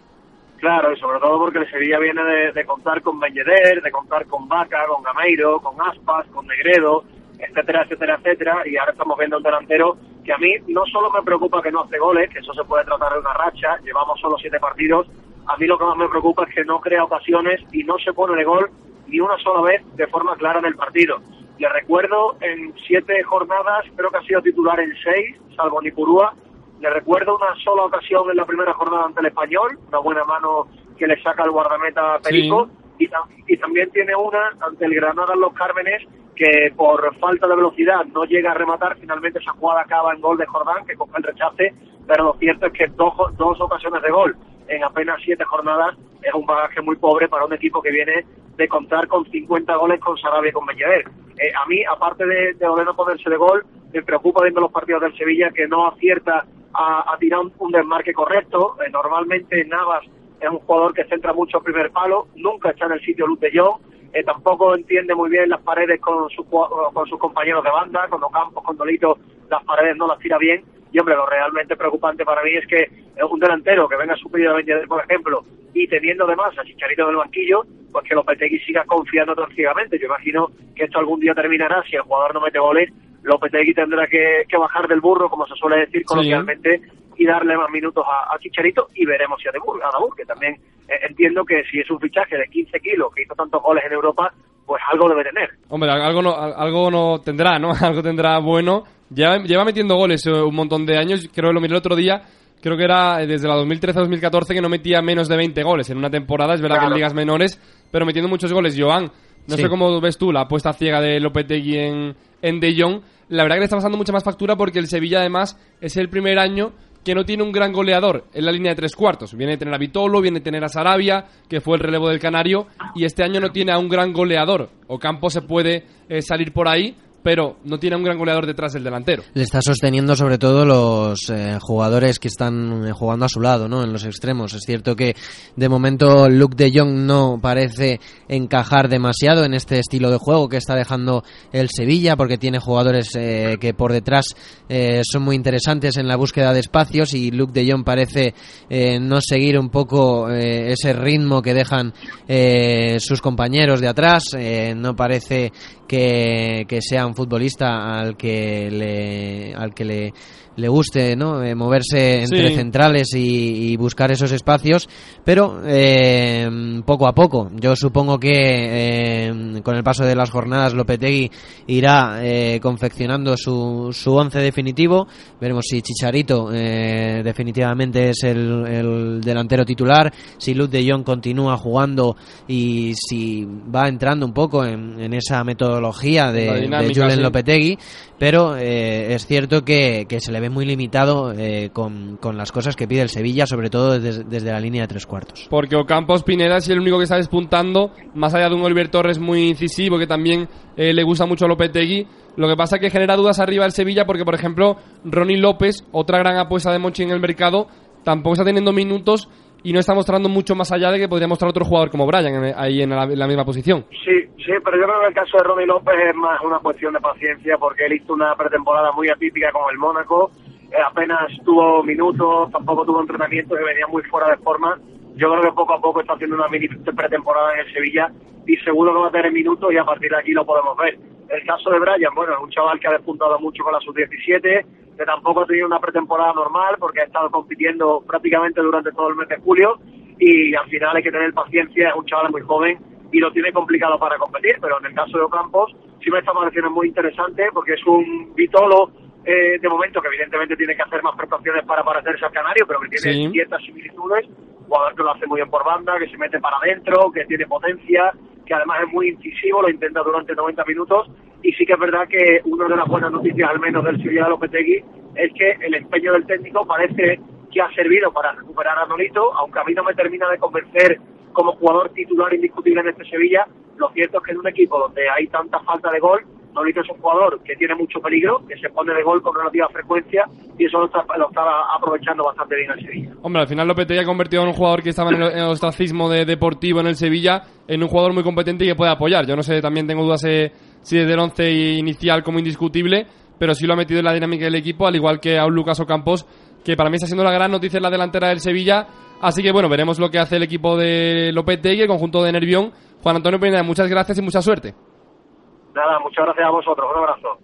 Claro, y sobre todo porque el Sevilla viene de, contar con Belleder, de contar con Vaca, con Gameiro, con Aspas, con Negredo, etcétera, etcétera, etcétera, y ahora estamos viendo un delantero que a mí no solo me preocupa que no hace goles, que eso se puede tratar de una racha, llevamos solo siete partidos, a mí lo que más me preocupa es que no crea ocasiones y no se pone de gol ni una sola vez de forma clara en el partido. Le recuerdo en siete jornadas, creo que ha sido titular en seis, salvo Nipurúa. Le recuerdo una sola ocasión en la primera jornada ante el español, una buena mano que le saca el guardameta Perico. Y, y, también tiene una ante el Granada en los Cármenes, que por falta de velocidad no llega a rematar. Finalmente esa jugada acaba en gol de Jordán, que coge el rechace. Pero lo cierto es que dos, dos ocasiones de gol en apenas siete jornadas es un bagaje muy pobre para un equipo que viene de contar con 50 goles con Sarabia y con Bellaver. Eh, a mí, aparte de, de ponerse de gol, me preocupa viendo los partidos del Sevilla que no acierta a, tirar un, desmarque correcto. Eh, normalmente Navas es un jugador que centra mucho el primer palo, nunca está en el sitio Luz de eh, tampoco entiende muy bien las paredes con, su, con sus compañeros de banda, con Campos, con Dolito, las paredes no las tira bien. Y hombre, lo realmente preocupante para mí es que un delantero que venga superior a 20 por ejemplo, y teniendo además a Chicharito del banquillo, pues que Lopetegui siga confiando tan ciegamente. Yo imagino que esto algún día terminará, si el jugador no mete goles, Lopetegui tendrá que, bajar del burro, como se suele decir coloquialmente, y darle más minutos a, Chicharito y veremos si a Dabur, a que también eh, entiendo que si es un fichaje de 15 kilos que hizo tantos goles en Europa, pues algo debe tener. Hombre, algo no, algo no tendrá, ¿no? [laughs] algo tendrá bueno Lleva, lleva metiendo goles eh, un montón de años. Creo que lo miré el otro día. Creo que era desde la 2013-2014 que no metía menos de 20 goles en una temporada. Es verdad que en ligas menores, pero metiendo muchos goles. Joan, no sé cómo ves tú la apuesta ciega de Lopetegui en, en De Jong. La verdad que le está pasando mucha más factura porque el Sevilla, además, es el primer año que no tiene un gran goleador en la línea de tres cuartos. Viene a tener a Vitolo, viene a tener a Sarabia, que fue el relevo del Canario, y este año no tiene a un gran goleador. Ocampo se puede eh, salir por ahí, pero no tiene un gran goleador detrás del delantero. Le está sosteniendo sobre todo los eh, jugadores que están eh, jugando a su lado, ¿no? En los extremos. Es cierto que de momento Luke de Jong no parece encajar demasiado en este estilo de juego que está dejando el Sevilla, porque tiene jugadores eh, que por detrás son muy interesantes en la búsqueda de espacios y Luke de Jong parece no seguir un poco ese ritmo que dejan sus compañeros de atrás. no parece que, que sea un futbolista al que le, al que le le guste ¿no? Eh, moverse entre centrales y, buscar esos espacios, pero eh, poco a poco. Yo supongo que eh, con el paso de las jornadas Lopetegui irá confeccionando su, su once definitivo. Veremos si Chicharito definitivamente es el, delantero titular, si Luz de Jong continúa jugando y si va entrando un poco en, esa metodología de, de Julen Lopetegui, pero es cierto que, que se le ve muy limitado eh, con, las cosas que pide el Sevilla, sobre todo desde, la línea de tres cuartos. Porque Ocampos Pineda es el único que está despuntando, más allá de un Oliver Torres muy incisivo, que también eh, le gusta mucho a Lopetegui. Lo que pasa es que genera dudas arriba el Sevilla, porque por ejemplo, Ronnie López, otra gran apuesta de Monchi en el mercado, tampoco está teniendo minutos y no está mostrando mucho más allá de que podría mostrar otro jugador como Brian ahí en la, misma posición. Sí, sí, pero yo creo que el caso de Ronnie López es más una cuestión de paciencia porque él hizo una pretemporada muy atípica con el Mónaco eh, apenas tuvo minutos, tampoco tuvo entrenamiento y venía muy fuera de forma. Yo creo que poco a poco está haciendo una mini pretemporada en el Sevilla y seguro que va a tener minutos y a partir de aquí lo podemos ver. El caso de Brian, bueno, es un chaval que ha despuntado mucho con la sub-17, que tampoco ha tenido una pretemporada normal porque ha estado compitiendo prácticamente durante todo el mes de julio y al final hay que tener paciencia, es un chaval muy joven y lo tiene complicado para competir, pero en el caso de Ocampos sí me está pareciendo muy interesante porque es un vitolo eh, de momento que evidentemente tiene que hacer más prestaciones para parecerse al Canario, pero que tiene ciertas similitudes, jugador que lo hace muy bien por banda, que se mete para adentro, que tiene potencia, que además es muy incisivo, lo intenta durante 90 minutos y sí que es verdad que una de las buenas noticias al menos del Sevilla de Lopetegui es que el empeño del técnico parece que ha servido para recuperar a Nolito, aunque a mí no me termina de convencer como jugador titular indiscutible en este Sevilla, lo cierto es que en un equipo donde hay tanta falta de gol, Nolito es un jugador que tiene mucho peligro, que se pone de gol con relativa frecuencia y eso lo, está, estaba aprovechando bastante bien el Sevilla. Hombre, al final Lopetegui ha convertido en un jugador que estaba en el, ostracismo de deportivo en el Sevilla en un jugador muy competente y que puede apoyar. Yo no sé, también tengo dudas eh, si desde el once inicial como indiscutible, pero sí lo ha metido en la dinámica del equipo, al igual que a un Lucas Ocampos, que para mí está siendo la gran noticia en la delantera del Sevilla. Así que bueno, veremos lo que hace el equipo de Lopetegui, el conjunto de Nervión. Juan Antonio Pineda, muchas gracias y mucha suerte. Nada, muchas gracias a vosotros. Un abrazo.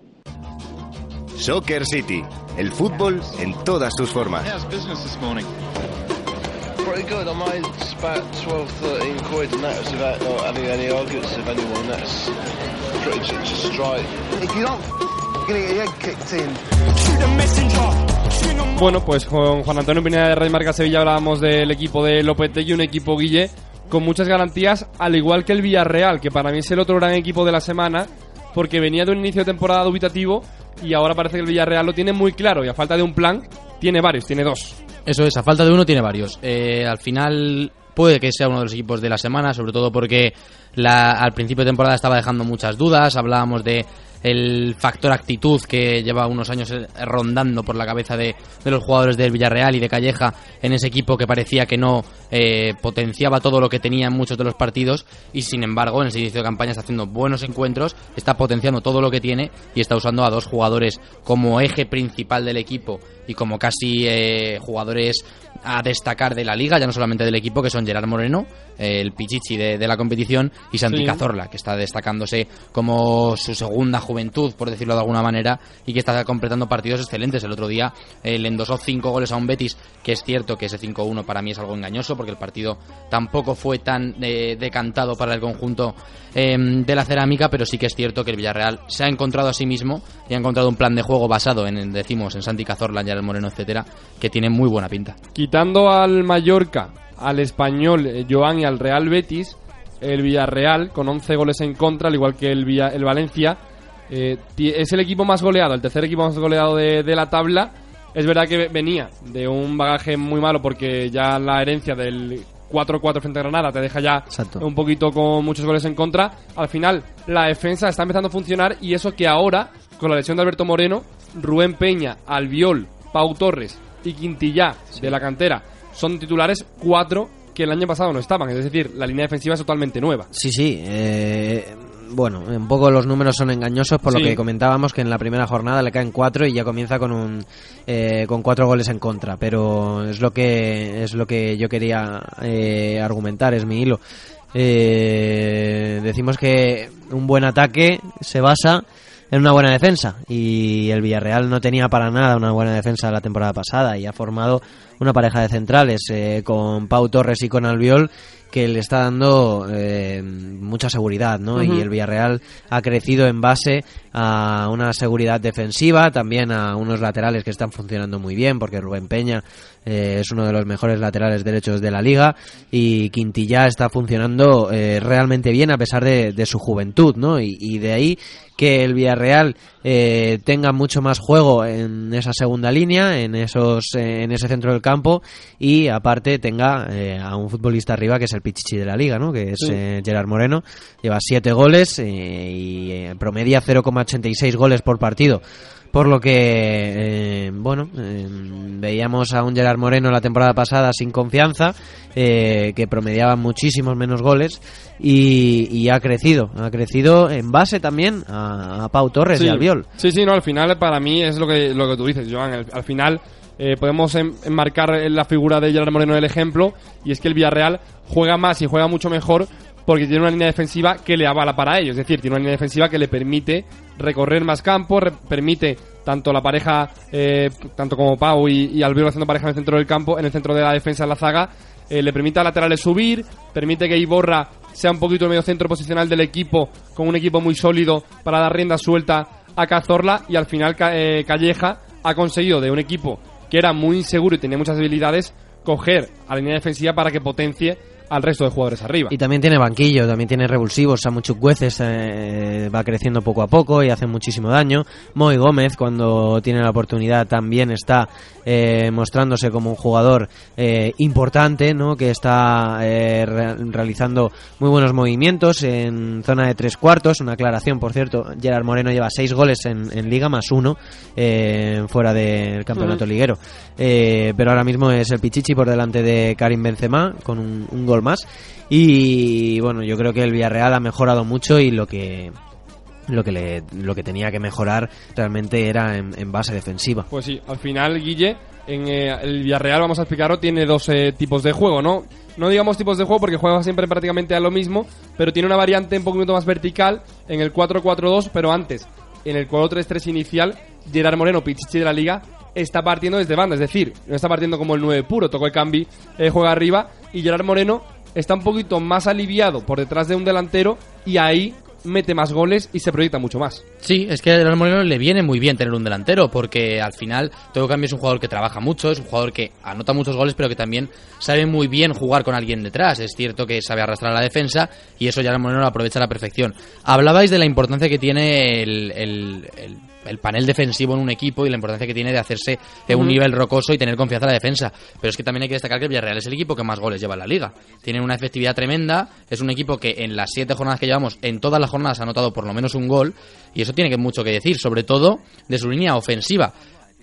Soccer City, el fútbol en todas sus formas. Bueno, pues con Juan Antonio Pineda de Rey Marca Sevilla hablábamos del equipo de Lopetegui, un equipo Guille con muchas garantías, al igual que el Villarreal, que para mí es el otro gran equipo de la semana, porque venía de un inicio de temporada dubitativo y ahora parece que el Villarreal lo tiene muy claro y a falta de un plan, tiene varios, tiene dos. Eso es, a falta de uno tiene varios. Eh, al final puede que sea uno de los equipos de la semana, sobre todo porque la, al principio de temporada estaba dejando muchas dudas, hablábamos de el factor actitud que lleva unos años eh, rondando por la cabeza de, los jugadores del Villarreal y de Calleja en ese equipo que parecía que no eh, potenciaba todo lo que tenía en muchos de los partidos y sin embargo en ese inicio de campaña está haciendo buenos encuentros, está potenciando todo lo que tiene y está usando a dos jugadores como eje principal del equipo y como casi eh, jugadores a destacar de la liga, ya no solamente del equipo, que son Gerard Moreno, el pichichi de, la competición, y Santi Cazorla, que está destacándose como su segunda juventud, por decirlo de alguna manera, y que está completando partidos excelentes. El otro día le endosó cinco goles a un Betis, que es cierto que ese 5-1 para mí es algo engañoso, porque el partido tampoco fue tan eh, decantado para el conjunto em, de la cerámica, pero sí que es cierto que el Villarreal se ha encontrado a sí mismo y ha encontrado un plan de juego basado en, decimos, en Santi Cazorla, Gerard Moreno, etcétera, que tiene muy buena pinta. Quitando al Mallorca, al Español, eh, Joan y al Real Betis, el Villarreal, con 11 goles en contra, al igual que el, el Valencia, eh, es el equipo más goleado, el tercer equipo más goleado de, la tabla. Es verdad que venía de un bagaje muy malo porque ya la herencia del 4-4 frente a Granada te deja ya un poquito con muchos goles en contra. Al final, la defensa está empezando a funcionar y eso que ahora, con la lesión de Alberto Moreno, Rubén Peña, Albiol, Pau Torres y Quintillá de la cantera son titulares cuatro que el año pasado no estaban. Es decir, la línea defensiva es totalmente nueva. Sí, sí. Eh, bueno, un poco los números son engañosos por lo que comentábamos que en la primera jornada le caen cuatro y ya comienza con un eh, con cuatro goles en contra. Pero es lo que es lo que yo quería eh, argumentar, es mi hilo. decimos que un buen ataque se basa en una buena defensa y el Villarreal no tenía para nada una buena defensa la temporada pasada y ha formado una pareja de centrales eh, con Pau Torres y con Albiol que le está dando eh, mucha seguridad, ¿no? Y el Villarreal ha crecido en base a una seguridad defensiva, también a unos laterales que están funcionando muy bien, porque Rubén Peña eh, es uno de los mejores laterales derechos de la liga y Quintilla está funcionando realmente bien a pesar de, su juventud, ¿no? y de ahí que el Villarreal eh, tenga mucho más juego en esa segunda línea, en esos, eh, en ese centro del campo y aparte tenga eh, a un futbolista arriba que es el pichichi de la liga, ¿no? Que es Gerard Moreno, lleva siete goles y promedia 0,86 goles por partido. Por lo que, bueno, veíamos a un Gerard Moreno la temporada pasada sin confianza, que promediaba muchísimos menos goles y, ha crecido. Ha crecido en base también a, Pau Torres y Albiol. Sí, sí, no, al final para mí es lo que, lo que tú dices, Joan. al final eh, podemos enmarcar la figura de Gerard Moreno el ejemplo y es que el Villarreal juega más y juega mucho mejor porque tiene una línea defensiva que le avala para ello. Es decir, tiene una línea defensiva que le permite recorrer más campo, permite tanto la pareja, eh, tanto como Pau y, y haciendo pareja en el centro del campo, en el centro de la defensa en la zaga, eh, le permite a laterales subir, permite que Iborra sea un poquito el medio centro posicional del equipo, con un equipo muy sólido para dar rienda suelta a Cazorla y al final eh, Calleja ha conseguido de un equipo que era muy inseguro y tenía muchas habilidades coger a la línea defensiva para que potencie al resto de jugadores arriba. Y también tiene banquillo, también tiene revulsivos. Samu Chukwueze eh, va creciendo poco a poco y hace muchísimo daño. Moy Gómez, cuando tiene la oportunidad, también está eh, mostrándose como un jugador eh, importante, ¿no? que está eh, realizando muy buenos movimientos en zona de tres cuartos. Una aclaración, por cierto, Gerard Moreno lleva seis goles en, Liga más uno fuera del campeonato liguero. pero ahora mismo es el Pichichi por delante de Karim Benzema con un, un gol más. Y bueno, yo creo que el Villarreal ha mejorado mucho y lo que lo que le, lo que tenía que mejorar realmente era en, base defensiva. Pues sí, al final Guille en eh, el Villarreal vamos a explicarlo tiene dos eh, tipos de juego, ¿no? No digamos tipos de juego porque juega siempre prácticamente a lo mismo, pero tiene una variante un poquito más vertical en el 4-4-2, pero antes en el 4-3-3 inicial Gerard Moreno, Pichichi de la Liga, está partiendo desde banda, es decir, no está partiendo como el 9 puro, tocó el cambi, eh, juega arriba y Gerard Moreno está un poquito más aliviado por detrás de un delantero y ahí mete más goles y se proyecta mucho más. Sí, es que a Gerard Moreno le viene muy bien tener un delantero, porque al final todo cambio es un jugador que trabaja mucho, es un jugador que anota muchos goles, pero que también sabe muy bien jugar con alguien detrás. Es cierto que sabe arrastrar la defensa y eso Gerard Moreno lo aprovecha a la perfección. Hablabais de la importancia que tiene el el panel defensivo en un equipo y la importancia que tiene de hacerse de un nivel rocoso y tener confianza en la defensa. Pero es que también hay que destacar que el Villarreal es el equipo que más goles lleva en la liga. Tienen una efectividad tremenda, es un equipo que en las siete jornadas que llevamos, en todas las jornadas ha anotado por lo menos un gol y eso tiene que mucho que decir, sobre todo de su línea ofensiva.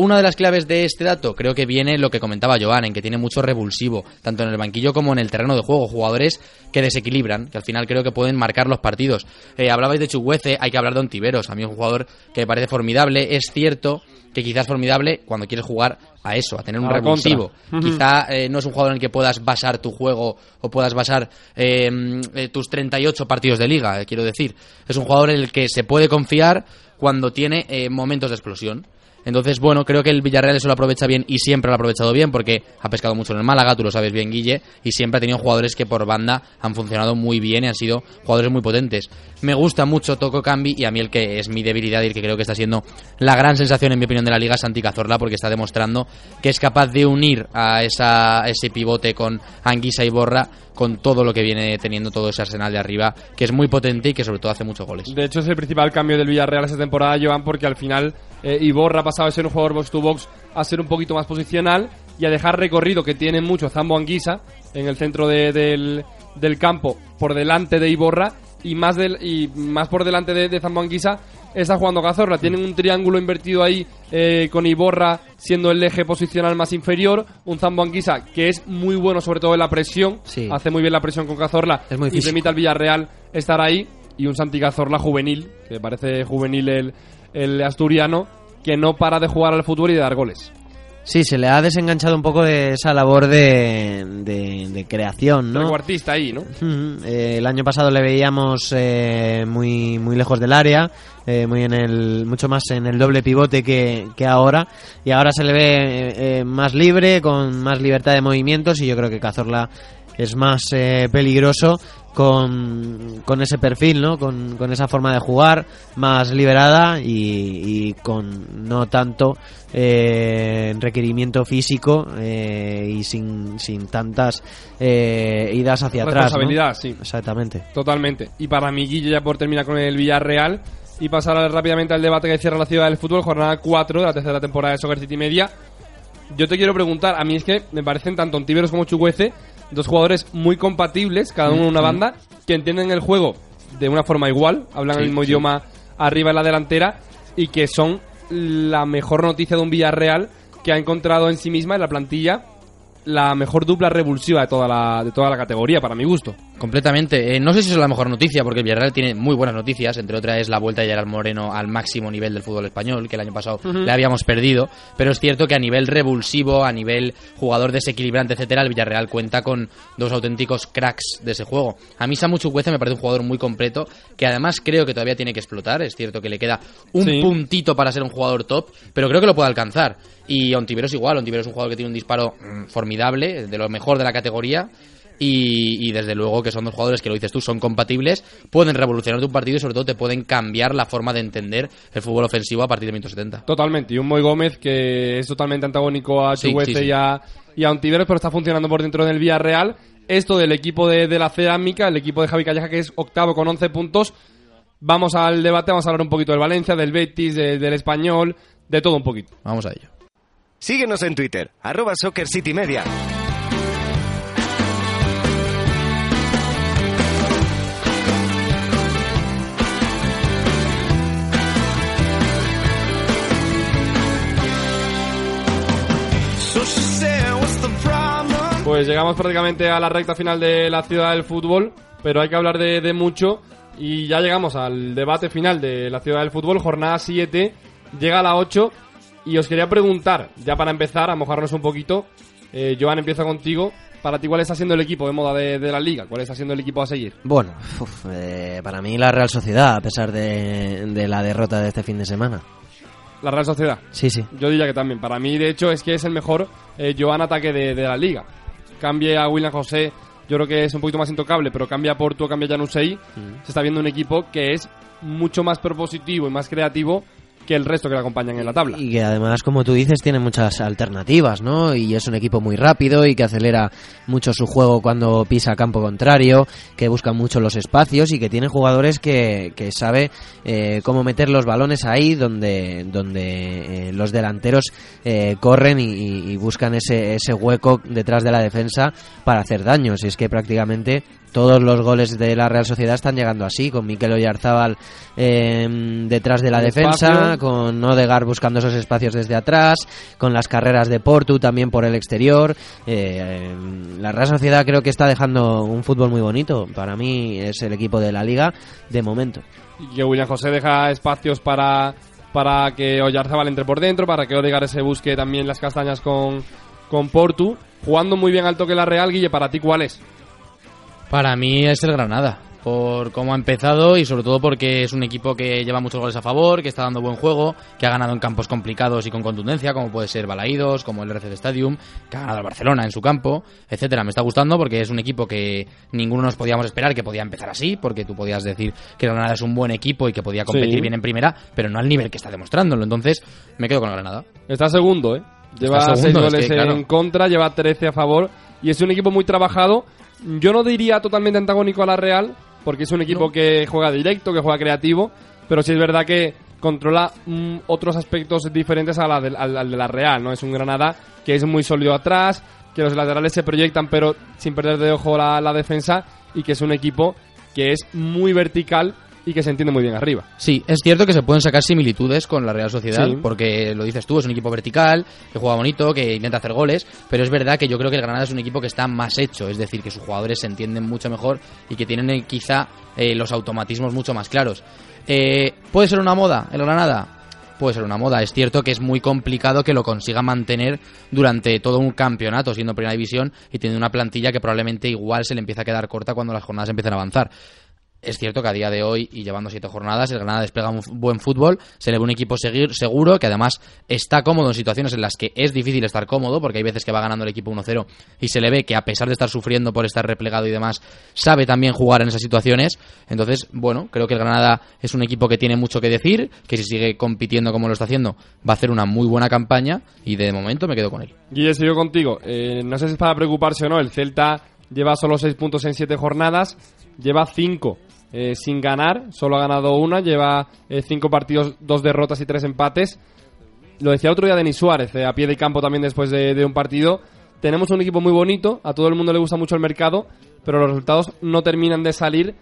Una de las claves de este dato creo que viene lo que comentaba Joan, en que tiene mucho revulsivo, tanto en el banquillo como en el terreno de juego, jugadores que desequilibran, que al final creo que pueden marcar los partidos. Eh, hablabais de Chuguece, hay que hablar de Ontiveros, a mí es un jugador que me parece formidable, es cierto que quizás formidable cuando quieres jugar a eso, a tener un revulsivo. Quizá eh, no es un jugador en el que puedas basar tu juego o puedas basar em, eh, tus 38 partidos de liga, quiero decir. Es un jugador en el que se puede confiar cuando tiene momentos de explosión. Entonces, bueno, creo que el Villarreal eso lo aprovecha bien y siempre lo ha aprovechado bien porque ha pescado mucho en el Málaga, tú lo sabes bien, Guille, y siempre ha tenido jugadores que por banda han funcionado muy bien y han sido jugadores muy potentes. Me gusta mucho Toco Cambi y a mí el que es mi debilidad y el que creo que está siendo la gran sensación, en mi opinión, de la liga es Santi Cazorla porque está demostrando que es capaz de unir a esa, ese pivote con Anguisa y Borra con todo lo que viene teniendo todo ese arsenal de arriba, que es muy potente y que sobre todo hace muchos goles. De hecho, es el principal cambio del Villarreal esta temporada, Joan, porque al final eh, Iborra ha pasado de ser un jugador box to box a ser un poquito más posicional y a dejar recorrido que tiene mucho Zambo Anguisa en el centro del, del campo por delante de Iborra y más, del, y más por delante de, de Zambo Anguisa está jugando Cazorla. Tienen un triángulo invertido ahí eh, con Iborra siendo el eje posicional más inferior. Un Zambo Anguisa que es muy bueno, sobre todo en la presión. Hace muy bien la presión con Cazorla es muy y permite al Villarreal estar ahí. Y un Santi Cazorla juvenil, que parece juvenil el, el asturiano, que no para de jugar al fútbol y de dar goles. Sí, se le ha desenganchado un poco de esa labor de, de, creación, ¿no? artista ahí, ¿no? Eh, el año pasado le veíamos eh, muy, muy lejos del área, eh, muy en el, mucho más en el doble pivote que, que ahora, y ahora se le ve más libre, con más libertad de movimientos, y yo creo que Cazorla es más peligroso con, con ese perfil, ¿no? Con, con, esa forma de jugar más liberada y, con no tanto eh, requerimiento físico eh, y sin, sin tantas eh, idas hacia atrás. Responsabilidad, sí. Exactamente. Totalmente. Y para mi Guille, ya por terminar con el Villarreal y pasar rápidamente al debate que cierra la ciudad del fútbol, jornada 4 de la tercera temporada de Soccer City Media. Yo te quiero preguntar, a mí es que me parecen tanto Ontiveros como Chuguece dos jugadores muy compatibles, cada uno en una banda, que entienden el juego de una forma igual, hablan el mismo idioma arriba en la delantera y que son la mejor noticia de un Villarreal que ha encontrado en sí misma en la plantilla la mejor dupla revulsiva de toda la, de toda la categoría, para mi gusto. Completamente. Eh, no sé si es la mejor noticia, porque el Villarreal tiene muy buenas noticias. Entre otras es la vuelta de Gerard Moreno al máximo nivel del fútbol español, que el año pasado le habíamos perdido. Pero es cierto que a nivel revulsivo, a nivel jugador desequilibrante, etcétera, el Villarreal cuenta con dos auténticos cracks de ese juego. A mí Samu Chukwueze me parece un jugador muy completo, que además creo que todavía tiene que explotar. Es cierto que le queda un puntito para ser un jugador top, pero creo que lo puede alcanzar. Y Ontiveros igual, Ontiveros es un jugador que tiene un disparo mm, formidable, de lo mejor de la categoría y, desde luego que son dos jugadores que lo dices tú, son compatibles, pueden revolucionar tu partido y sobre todo te pueden cambiar la forma de entender el fútbol ofensivo a partir de 170. Totalmente, y un Moy Gómez que es totalmente antagónico a Chuguece y a, y a Ontiveros, pero está funcionando por dentro del Villarreal esto del equipo de, la cerámica, el equipo de Javi Calleja, que es octavo con 11 puntos. Vamos al debate, vamos a hablar un poquito del Valencia, del Betis, del Español, de todo un poquito. Vamos a ello. Síguenos en Twitter, arroba Soccer City Media. Pues llegamos prácticamente a la recta final de la ciudad del fútbol, pero hay que hablar de, mucho y ya llegamos al debate final de la ciudad del fútbol, jornada 7, llega a la 8 y os quería preguntar, ya para empezar, a mojarnos un poquito, eh, Joan, empiezo contigo. Para ti, ¿cuál está siendo el equipo de moda de, la liga? ¿Cuál está siendo el equipo a seguir? Bueno, eh, para mí la Real Sociedad, a pesar de, la derrota de este fin de semana. ¿La Real Sociedad? Sí, sí. Yo diría que también. Para mí, de hecho, es que es el mejor eh, Joan ataque de, de la liga cambie a William José, yo creo que es un poquito más intocable, pero cambia a Porto, cambia a Janusei, mm. se está viendo un equipo que es mucho más propositivo y más creativo que el resto que le acompañan en la tabla. Y que además, como tú dices, tiene muchas alternativas, ¿no? Y es un equipo muy rápido y que acelera mucho su juego cuando pisa campo contrario, que busca mucho los espacios y que tiene jugadores que, que sabe eh, cómo meter los balones ahí donde, donde eh, los delanteros eh, corren y, buscan ese, ese hueco detrás de la defensa para hacer daño. Y es que prácticamente todos los goles de la Real Sociedad están llegando así, con Mikel Oyarzábal em, detrás de la defensa, con Odegar buscando esos espacios desde atrás, con las carreras de Portu también por el exterior. Eh, em, la Real Sociedad creo que está dejando un fútbol muy bonito. Para mí es el equipo de la liga de momento. Y que William José deja espacios para, para que Oyarzábal entre por dentro, para que Odegar se busque también las castañas con, con Portu. Jugando muy bien al toque la Real, Guille, ¿para ti cuál es? Para mí es el Granada, por cómo ha empezado y sobre todo porque es un equipo que lleva muchos goles a favor, que está dando buen juego, que ha ganado en campos complicados y con contundencia, como puede ser Balaídos, como el RC Stadium, que ha ganado el Barcelona en su campo, etcétera. Me está gustando porque es un equipo que ninguno nos podíamos esperar que podía empezar así, porque tú podías decir que Granada es un buen equipo y que podía competir bien en primera, pero no al nivel que está demostrándolo. Entonces, me quedo con el Granada. Está segundo, ¿eh? Lleva 6 goles en contra, lleva 13 a favor y es un equipo muy trabajado yo no diría totalmente antagónico a la Real, porque es un equipo que juega directo, que juega creativo, pero sí es verdad que controla mm, otros aspectos diferentes a la de, al, de la Real, ¿no? Es un Granada que es muy sólido atrás, que los laterales se proyectan pero sin perder de ojo la, la defensa y que es un equipo que es muy vertical y que se entiende muy bien arriba. Sí, es cierto que se pueden sacar similitudes con la Real Sociedad, porque lo dices tú, es un equipo vertical, que juega bonito, que intenta hacer goles, pero es verdad que yo creo que el Granada es un equipo que está más hecho, es decir, que sus jugadores se entienden mucho mejor y que tienen eh, quizá eh, los automatismos mucho más claros. Eh, ¿Puede ser una moda el Granada? Puede ser una moda. Es cierto que es muy complicado que lo consiga mantener durante todo un campeonato, siendo primera división y teniendo una plantilla que probablemente igual se le empieza a quedar corta cuando las jornadas empiezan a avanzar. Es cierto que a día de hoy, y llevando siete jornadas, el Granada despliega un buen fútbol, se le ve un equipo seguir, seguro, que además está cómodo en situaciones en las que es difícil estar cómodo, porque hay veces que va ganando el equipo 1-0 y se le ve que a pesar de estar sufriendo por estar replegado y demás, sabe también jugar en esas situaciones. Entonces, bueno, creo que el Granada es un equipo que tiene mucho que decir, que si sigue compitiendo como lo está haciendo, va a hacer una muy buena campaña y de momento me quedo con él. Guille, sigo contigo. Eh, no sé si es para preocuparse o no, el Celta lleva solo seis puntos en siete jornadas, lleva cinco eh, sin ganar, solo ha ganado una, lleva eh, cinco partidos, dos derrotas y tres empates. Lo decía otro día Denis Suárez, eh, a pie de campo también después de, un partido. Tenemos un equipo muy bonito, a todo el mundo le gusta mucho el mercado, pero los resultados no terminan de salir.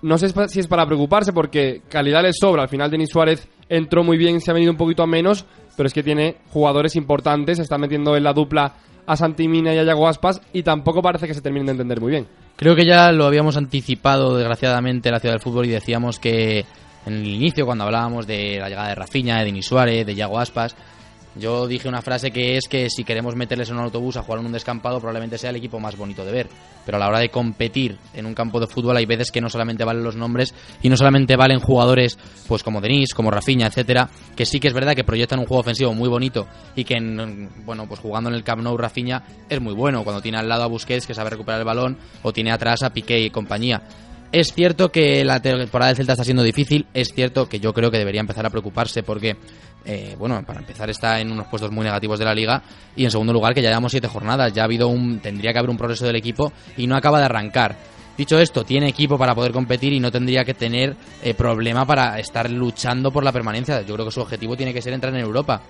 No sé si es para preocuparse porque calidad le sobra. Al final Denis Suárez entró muy bien, se ha venido un poquito a menos, pero es que tiene jugadores importantes, está metiendo en la dupla a Santimina y a Yago Aspas y tampoco parece que se terminen de entender muy bien. Creo que ya lo habíamos anticipado desgraciadamente la ciudad del fútbol y decíamos que en el inicio cuando hablábamos de la llegada de Rafinha, de Denis Suárez, de Yago Aspas, yo dije una frase que es que si queremos meterles en un autobús a jugar en un descampado probablemente sea el equipo más bonito de ver. Pero a la hora de competir en un campo de fútbol hay veces que no solamente valen los nombres y no solamente valen jugadores pues como Denis, como Rafinha, etcétera, que sí que es verdad que proyectan un juego ofensivo muy bonito y que bueno, pues jugando en el Camp Nou Rafinha es muy bueno cuando tiene al lado a Busquets que sabe recuperar el balón o tiene atrás a Piqué y compañía Es cierto que la temporada del Celta está siendo difícil, es cierto que yo creo que debería empezar a preocuparse porque, eh, bueno, para empezar está en unos puestos muy negativos de la liga y en segundo lugar que ya llevamos siete jornadas, ya ha habido un, tendría que haber un progreso del equipo y no acaba de arrancar. Dicho esto, tiene equipo para poder competir y no tendría que tener eh, problema para estar luchando por la permanencia. Yo creo que su objetivo tiene que ser entrar en Europa.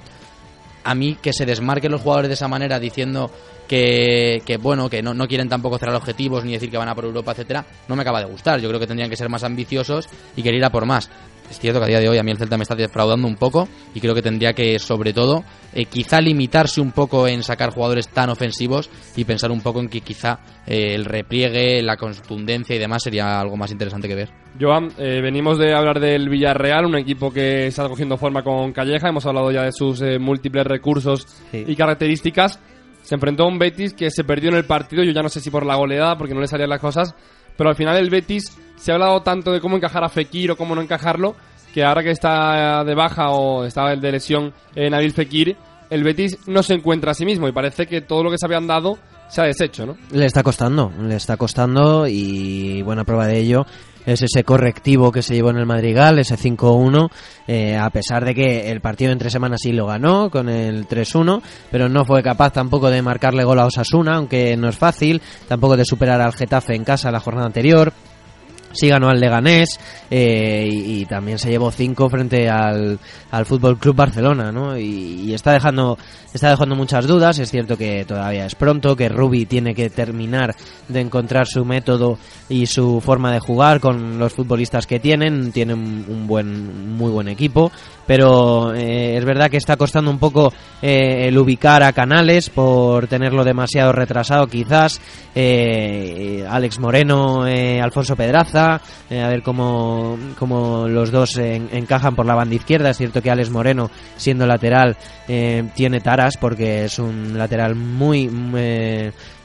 A mí que se desmarquen los jugadores de esa manera diciendo que, bueno, que no, no, quieren tampoco cerrar objetivos ni decir que van a por Europa, etcétera, no me acaba de gustar. Yo creo que tendrían que ser más ambiciosos y querer ir a por más. Es cierto que a día de hoy a mí el Celta me está defraudando un poco y creo que tendría que, sobre todo, eh, quizá limitarse un poco en sacar jugadores tan ofensivos y pensar un poco en que quizá eh, el repliegue, la contundencia y demás sería algo más interesante que ver. Joan, eh, venimos de hablar del Villarreal, un equipo que está cogiendo forma con Calleja, hemos hablado ya de sus múltiples recursos y características. Se enfrentó a un Betis que se perdió en el partido, yo ya no sé si por la goleada, porque no le salían las cosas, pero al final el Betis se ha hablado tanto de cómo encajar a Fekir o cómo no encajarlo, que ahora que está de baja o está de lesión en Nabil Fekir, el Betis no se encuentra a sí mismo y parece que todo lo que se habían dado se ha deshecho, ¿no? Le está costando, le está costando y buena prueba de ello es ese correctivo que se llevó en el Madrigal, ese 5-1, eh, a pesar de que el partido entre semanas sí lo ganó con el 3-1, pero no fue capaz tampoco de marcarle gol a Osasuna, aunque no es fácil, tampoco de superar al Getafe en casa la jornada anterior sí ganó al Leganés eh, y, también se llevó cinco frente al, al Fútbol Club Barcelona, ¿no? Y, está dejando está dejando muchas dudas. Es cierto que todavía es pronto, que Rubi tiene que terminar de encontrar su método y su forma de jugar con los futbolistas que tienen. Tienen un buen, muy buen equipo, pero eh, es verdad que está costando un poco eh, el ubicar a Canales por tenerlo demasiado retrasado, quizás. Alex Moreno, Alfonso Pedraza eh, a ver cómo, cómo los dos encajan por la banda izquierda. Es cierto que Alex Moreno, siendo lateral, eh, tiene taras porque es un lateral muy,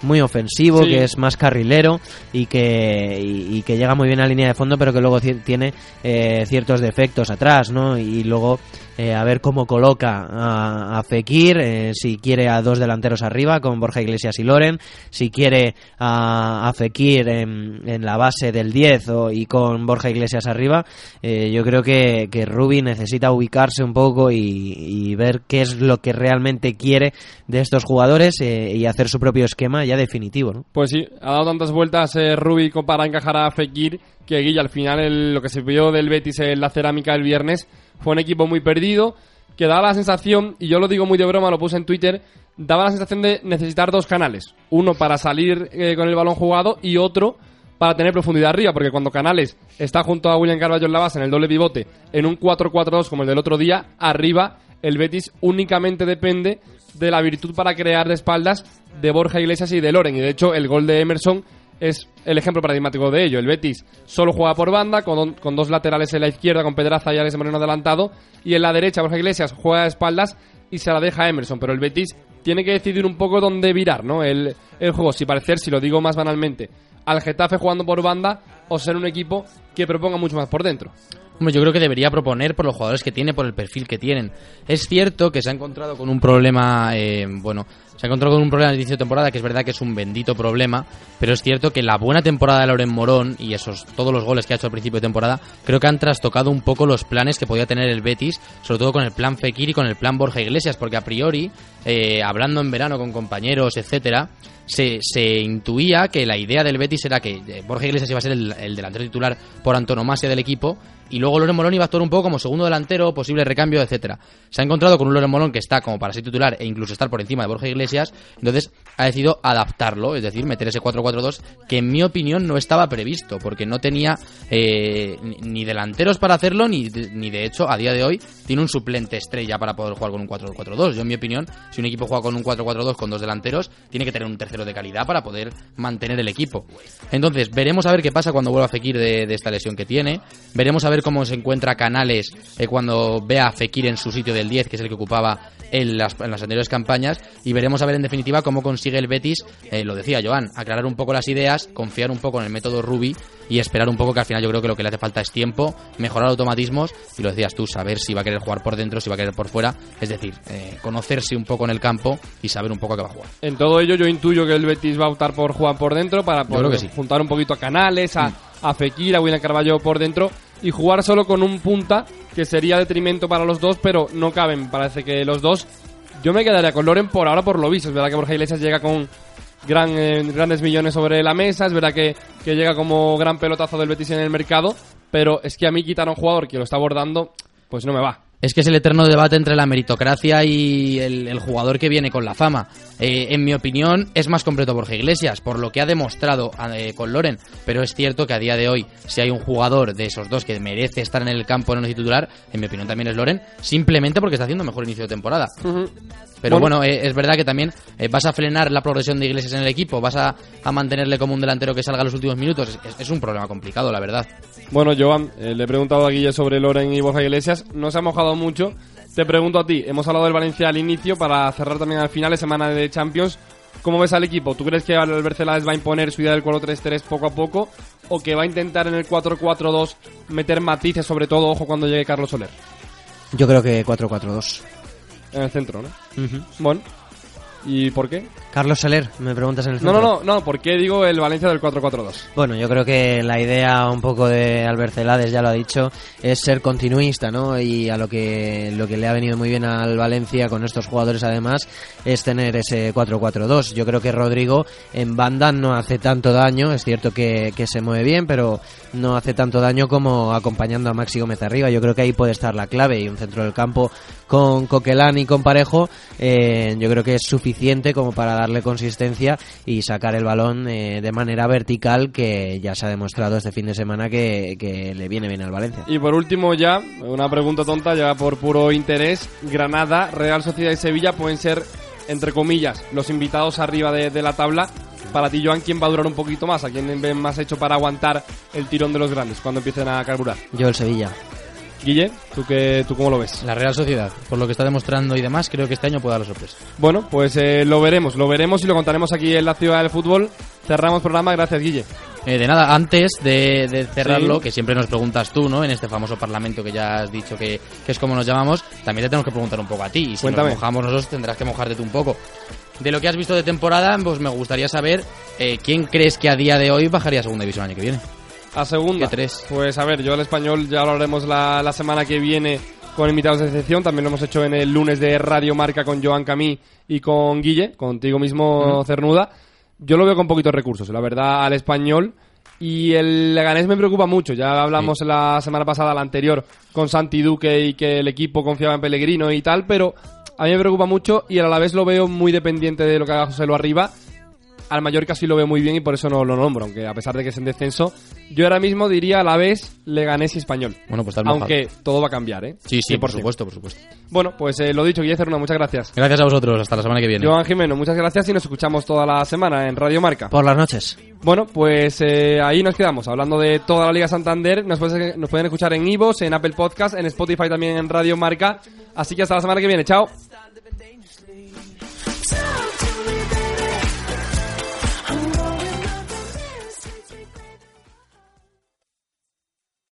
muy, ofensivo, que es más carrilero y que, y, que llega muy bien a línea de fondo, pero que luego tiene eh, ciertos defectos atrás, ¿no? Y luego eh, a ver cómo coloca a, Fekir, eh, si quiere a dos delanteros arriba con Borja Iglesias y Loren, si quiere a, Fekir en, la base del 10 o, y con Borja Iglesias arriba, eh, yo creo que, que Rubi necesita ubicarse un poco y, ver qué es lo que realmente quiere de estos jugadores y hacer su propio esquema ya definitivo. ¿no? Pues sí, ha dado tantas vueltas Rubi para encajar a Fekir que Guilla al final lo que se vio del Betis en la cerámica el viernes fue un equipo muy perdido, que daba la sensación, y yo lo digo muy de broma, lo puse en Twitter, daba la sensación de necesitar dos canales. Uno para salir eh, con el balón jugado y otro para tener profundidad arriba, porque cuando Canales está junto a William Carvalho en la base, en el doble pivote, en un 4-4-2 como el del otro día, arriba el Betis únicamente depende de la virtud para crear de espaldas de Borja Iglesias y de Loren. Y de hecho, el gol de Emerson es el ejemplo paradigmático de ello. El Betis solo juega por banda, con, con, dos laterales en la izquierda, con Pedraza y Alex Moreno adelantado, y en la derecha Borja Iglesias juega a espaldas y se la deja Emerson, pero el Betis tiene que decidir un poco dónde virar, ¿no? El, el juego, si parecer, si lo digo más banalmente, al Getafe jugando por banda o ser un equipo que proponga mucho más por dentro. Hombre, yo creo que debería proponer por los jugadores que tiene, por el perfil que tienen. Es cierto que se ha encontrado con un problema, eh, bueno, se ha encontrado con un problema al inicio de temporada, que es verdad que es un bendito problema, pero es cierto que la buena temporada de Loren Morón y esos todos los goles que ha hecho al principio de temporada, creo que han trastocado un poco los planes que podía tener el Betis, sobre todo con el plan Fekir y con el plan Borja Iglesias, porque a priori, eh, hablando en verano con compañeros, etcétera, se, se, intuía que la idea del Betis era que eh, Borja Iglesias iba a ser el, el delantero titular por antonomasia del equipo y luego Loren Molón iba a actuar un poco como segundo delantero, posible recambio, etcétera. Se ha encontrado con un Loren Molón que está como para ser titular e incluso estar por encima de Borja Iglesias, entonces ha decidido adaptarlo, es decir, meter ese 4-4-2 que en mi opinión no estaba previsto, porque no tenía eh, ni delanteros para hacerlo, ni, ni de hecho a día de hoy tiene un suplente estrella para poder jugar con un 4-4-2. Yo en mi opinión, si un equipo juega con un 4-4-2 con dos delanteros, tiene que tener un tercero de calidad para poder mantener el equipo. Entonces, veremos a ver qué pasa cuando vuelva a Fekir de, de esta lesión que tiene, veremos a ver cómo se encuentra Canales eh, cuando ve a Fekir en su sitio del 10, que es el que ocupaba en las, en las anteriores campañas, y veremos a ver en definitiva cómo consigue el Betis, eh, lo decía Joan, aclarar un poco las ideas, confiar un poco en el método Ruby y esperar un poco que al final yo creo que lo que le hace falta es tiempo, mejorar automatismos y lo decías tú, saber si va a querer jugar por dentro, si va a querer por fuera, es decir, eh, conocerse un poco en el campo y saber un poco a qué va a jugar. En todo ello yo intuyo que el Betis va a optar por jugar por dentro para poder juntar un poquito a Canales, a, mm a Fekir, a William Carballo por dentro y jugar solo con un punta que sería detrimento para los dos, pero no caben, parece que los dos. Yo me quedaría con Loren por ahora por lo visto, es verdad que Borja Iglesias llega con gran, eh, grandes millones sobre la mesa, es verdad que, que llega como gran pelotazo del Betis en el mercado, pero es que a mí quitar a un jugador que lo está abordando, pues no me va. Es que es el eterno debate entre la meritocracia y el, jugador que viene con la fama. Eh, en mi opinión, es más completo Borja Iglesias, por lo que ha demostrado eh, con Loren. Pero es cierto que a día de hoy, si hay un jugador de esos dos que merece estar en el campo en el titular, en mi opinión también es Loren, simplemente porque está haciendo mejor inicio de temporada. Pero bueno, eh, es verdad que también vas a frenar la progresión de Iglesias en el equipo, vas a, mantenerle como un delantero que salga los últimos minutos. Es, un problema complicado, la verdad. Bueno, Joan, le he preguntado a Guille sobre Loren y Borja Iglesias. No se ha mojado mucho. Te pregunto a ti, hemos hablado del Valencia al inicio, para cerrar también al final de semana de Champions. ¿Cómo ves al equipo? ¿Tú crees que Albert Celades va a imponer su idea del 4-3-3 poco a poco? ¿O que va a intentar en el 4-4-2 meter matices, sobre todo, ojo, cuando llegue Carlos Soler? Yo creo que 4-4-2. En el centro, ¿no? Bueno, ¿Y por qué? Carlos Soler, me preguntas en el centro. No, no, no, no, ¿por qué digo el Valencia del 4-4-2? Bueno, yo creo que la idea un poco de Albert Celades, ya lo ha dicho, es ser continuista, ¿no? Y a lo que, lo que le ha venido muy bien al Valencia con estos jugadores además es tener ese 4-4-2. Yo creo que Rodrigo en banda no hace tanto daño, es cierto que, que se mueve bien, pero no hace tanto daño como acompañando a Maxi Gómez arriba. Yo creo que ahí puede estar la clave y un centro del campo con Coquelán y con Parejo, eh, yo creo que es suficiente como para darle consistencia y sacar el balón eh, de manera vertical que ya se ha demostrado este fin de semana que, le viene bien al Valencia. Y por último ya, una pregunta tonta ya por puro interés, Granada, Real Sociedad y Sevilla pueden ser, entre comillas, los invitados arriba de, de la tabla para ti, Joan, ¿quién va a durar un poquito más? ¿A quién ven más hecho para aguantar el tirón de los grandes cuando empiecen a carburar? Yo el Sevilla. Guille, ¿tú, qué, ¿tú cómo lo ves? La Real Sociedad, por lo que está demostrando y demás, creo que este año puede dar la sorpresa. Bueno, pues eh, lo veremos, lo veremos y lo contaremos aquí en la Ciudad del Fútbol. Cerramos programa, gracias Guille. Eh, de nada, antes de, cerrarlo, que siempre nos preguntas tú, ¿no? En este famoso parlamento que ya has dicho que, es como nos llamamos, también te tenemos que preguntar un poco a ti. Y si nos mojamos nosotros, tendrás que mojarte tú un poco. De lo que has visto de temporada, pues me gustaría saber eh, quién crees que a día de hoy bajaría a segunda división el año que viene. A segunda. tres? Pues a ver, yo al español ya lo haremos la, la semana que viene con invitados de excepción. También lo hemos hecho en el lunes de Radio Marca con Joan Camí y con Guille, contigo mismo, Cernuda. Yo lo veo con poquitos recursos, la verdad, al español. Y el Leganés me preocupa mucho. Ya hablamos la semana pasada, la anterior, con Santi Duque y que el equipo confiaba en Pellegrino y tal, pero a mí me preocupa mucho y a la vez lo veo muy dependiente de lo que haga José Lo arriba al Mallorca sí lo veo muy bien y por eso no lo nombro, aunque a pesar de que es en descenso, yo ahora mismo diría a la vez Leganés y Español. Bueno, pues Aunque todo va a cambiar, ¿eh? Sí, sí, por supuesto, por supuesto. Bueno, pues eh, lo dicho, Guillermo muchas gracias. Gracias a vosotros, hasta la semana que viene. Joan Jimeno, muchas gracias y nos escuchamos toda la semana en Radio Marca. Por las noches. Bueno, pues eh, ahí nos quedamos, hablando de toda la Liga Santander. Nos, nos pueden escuchar en Ivos, en Apple Podcast, en Spotify también en Radio Marca. Así que hasta la semana que viene, chao.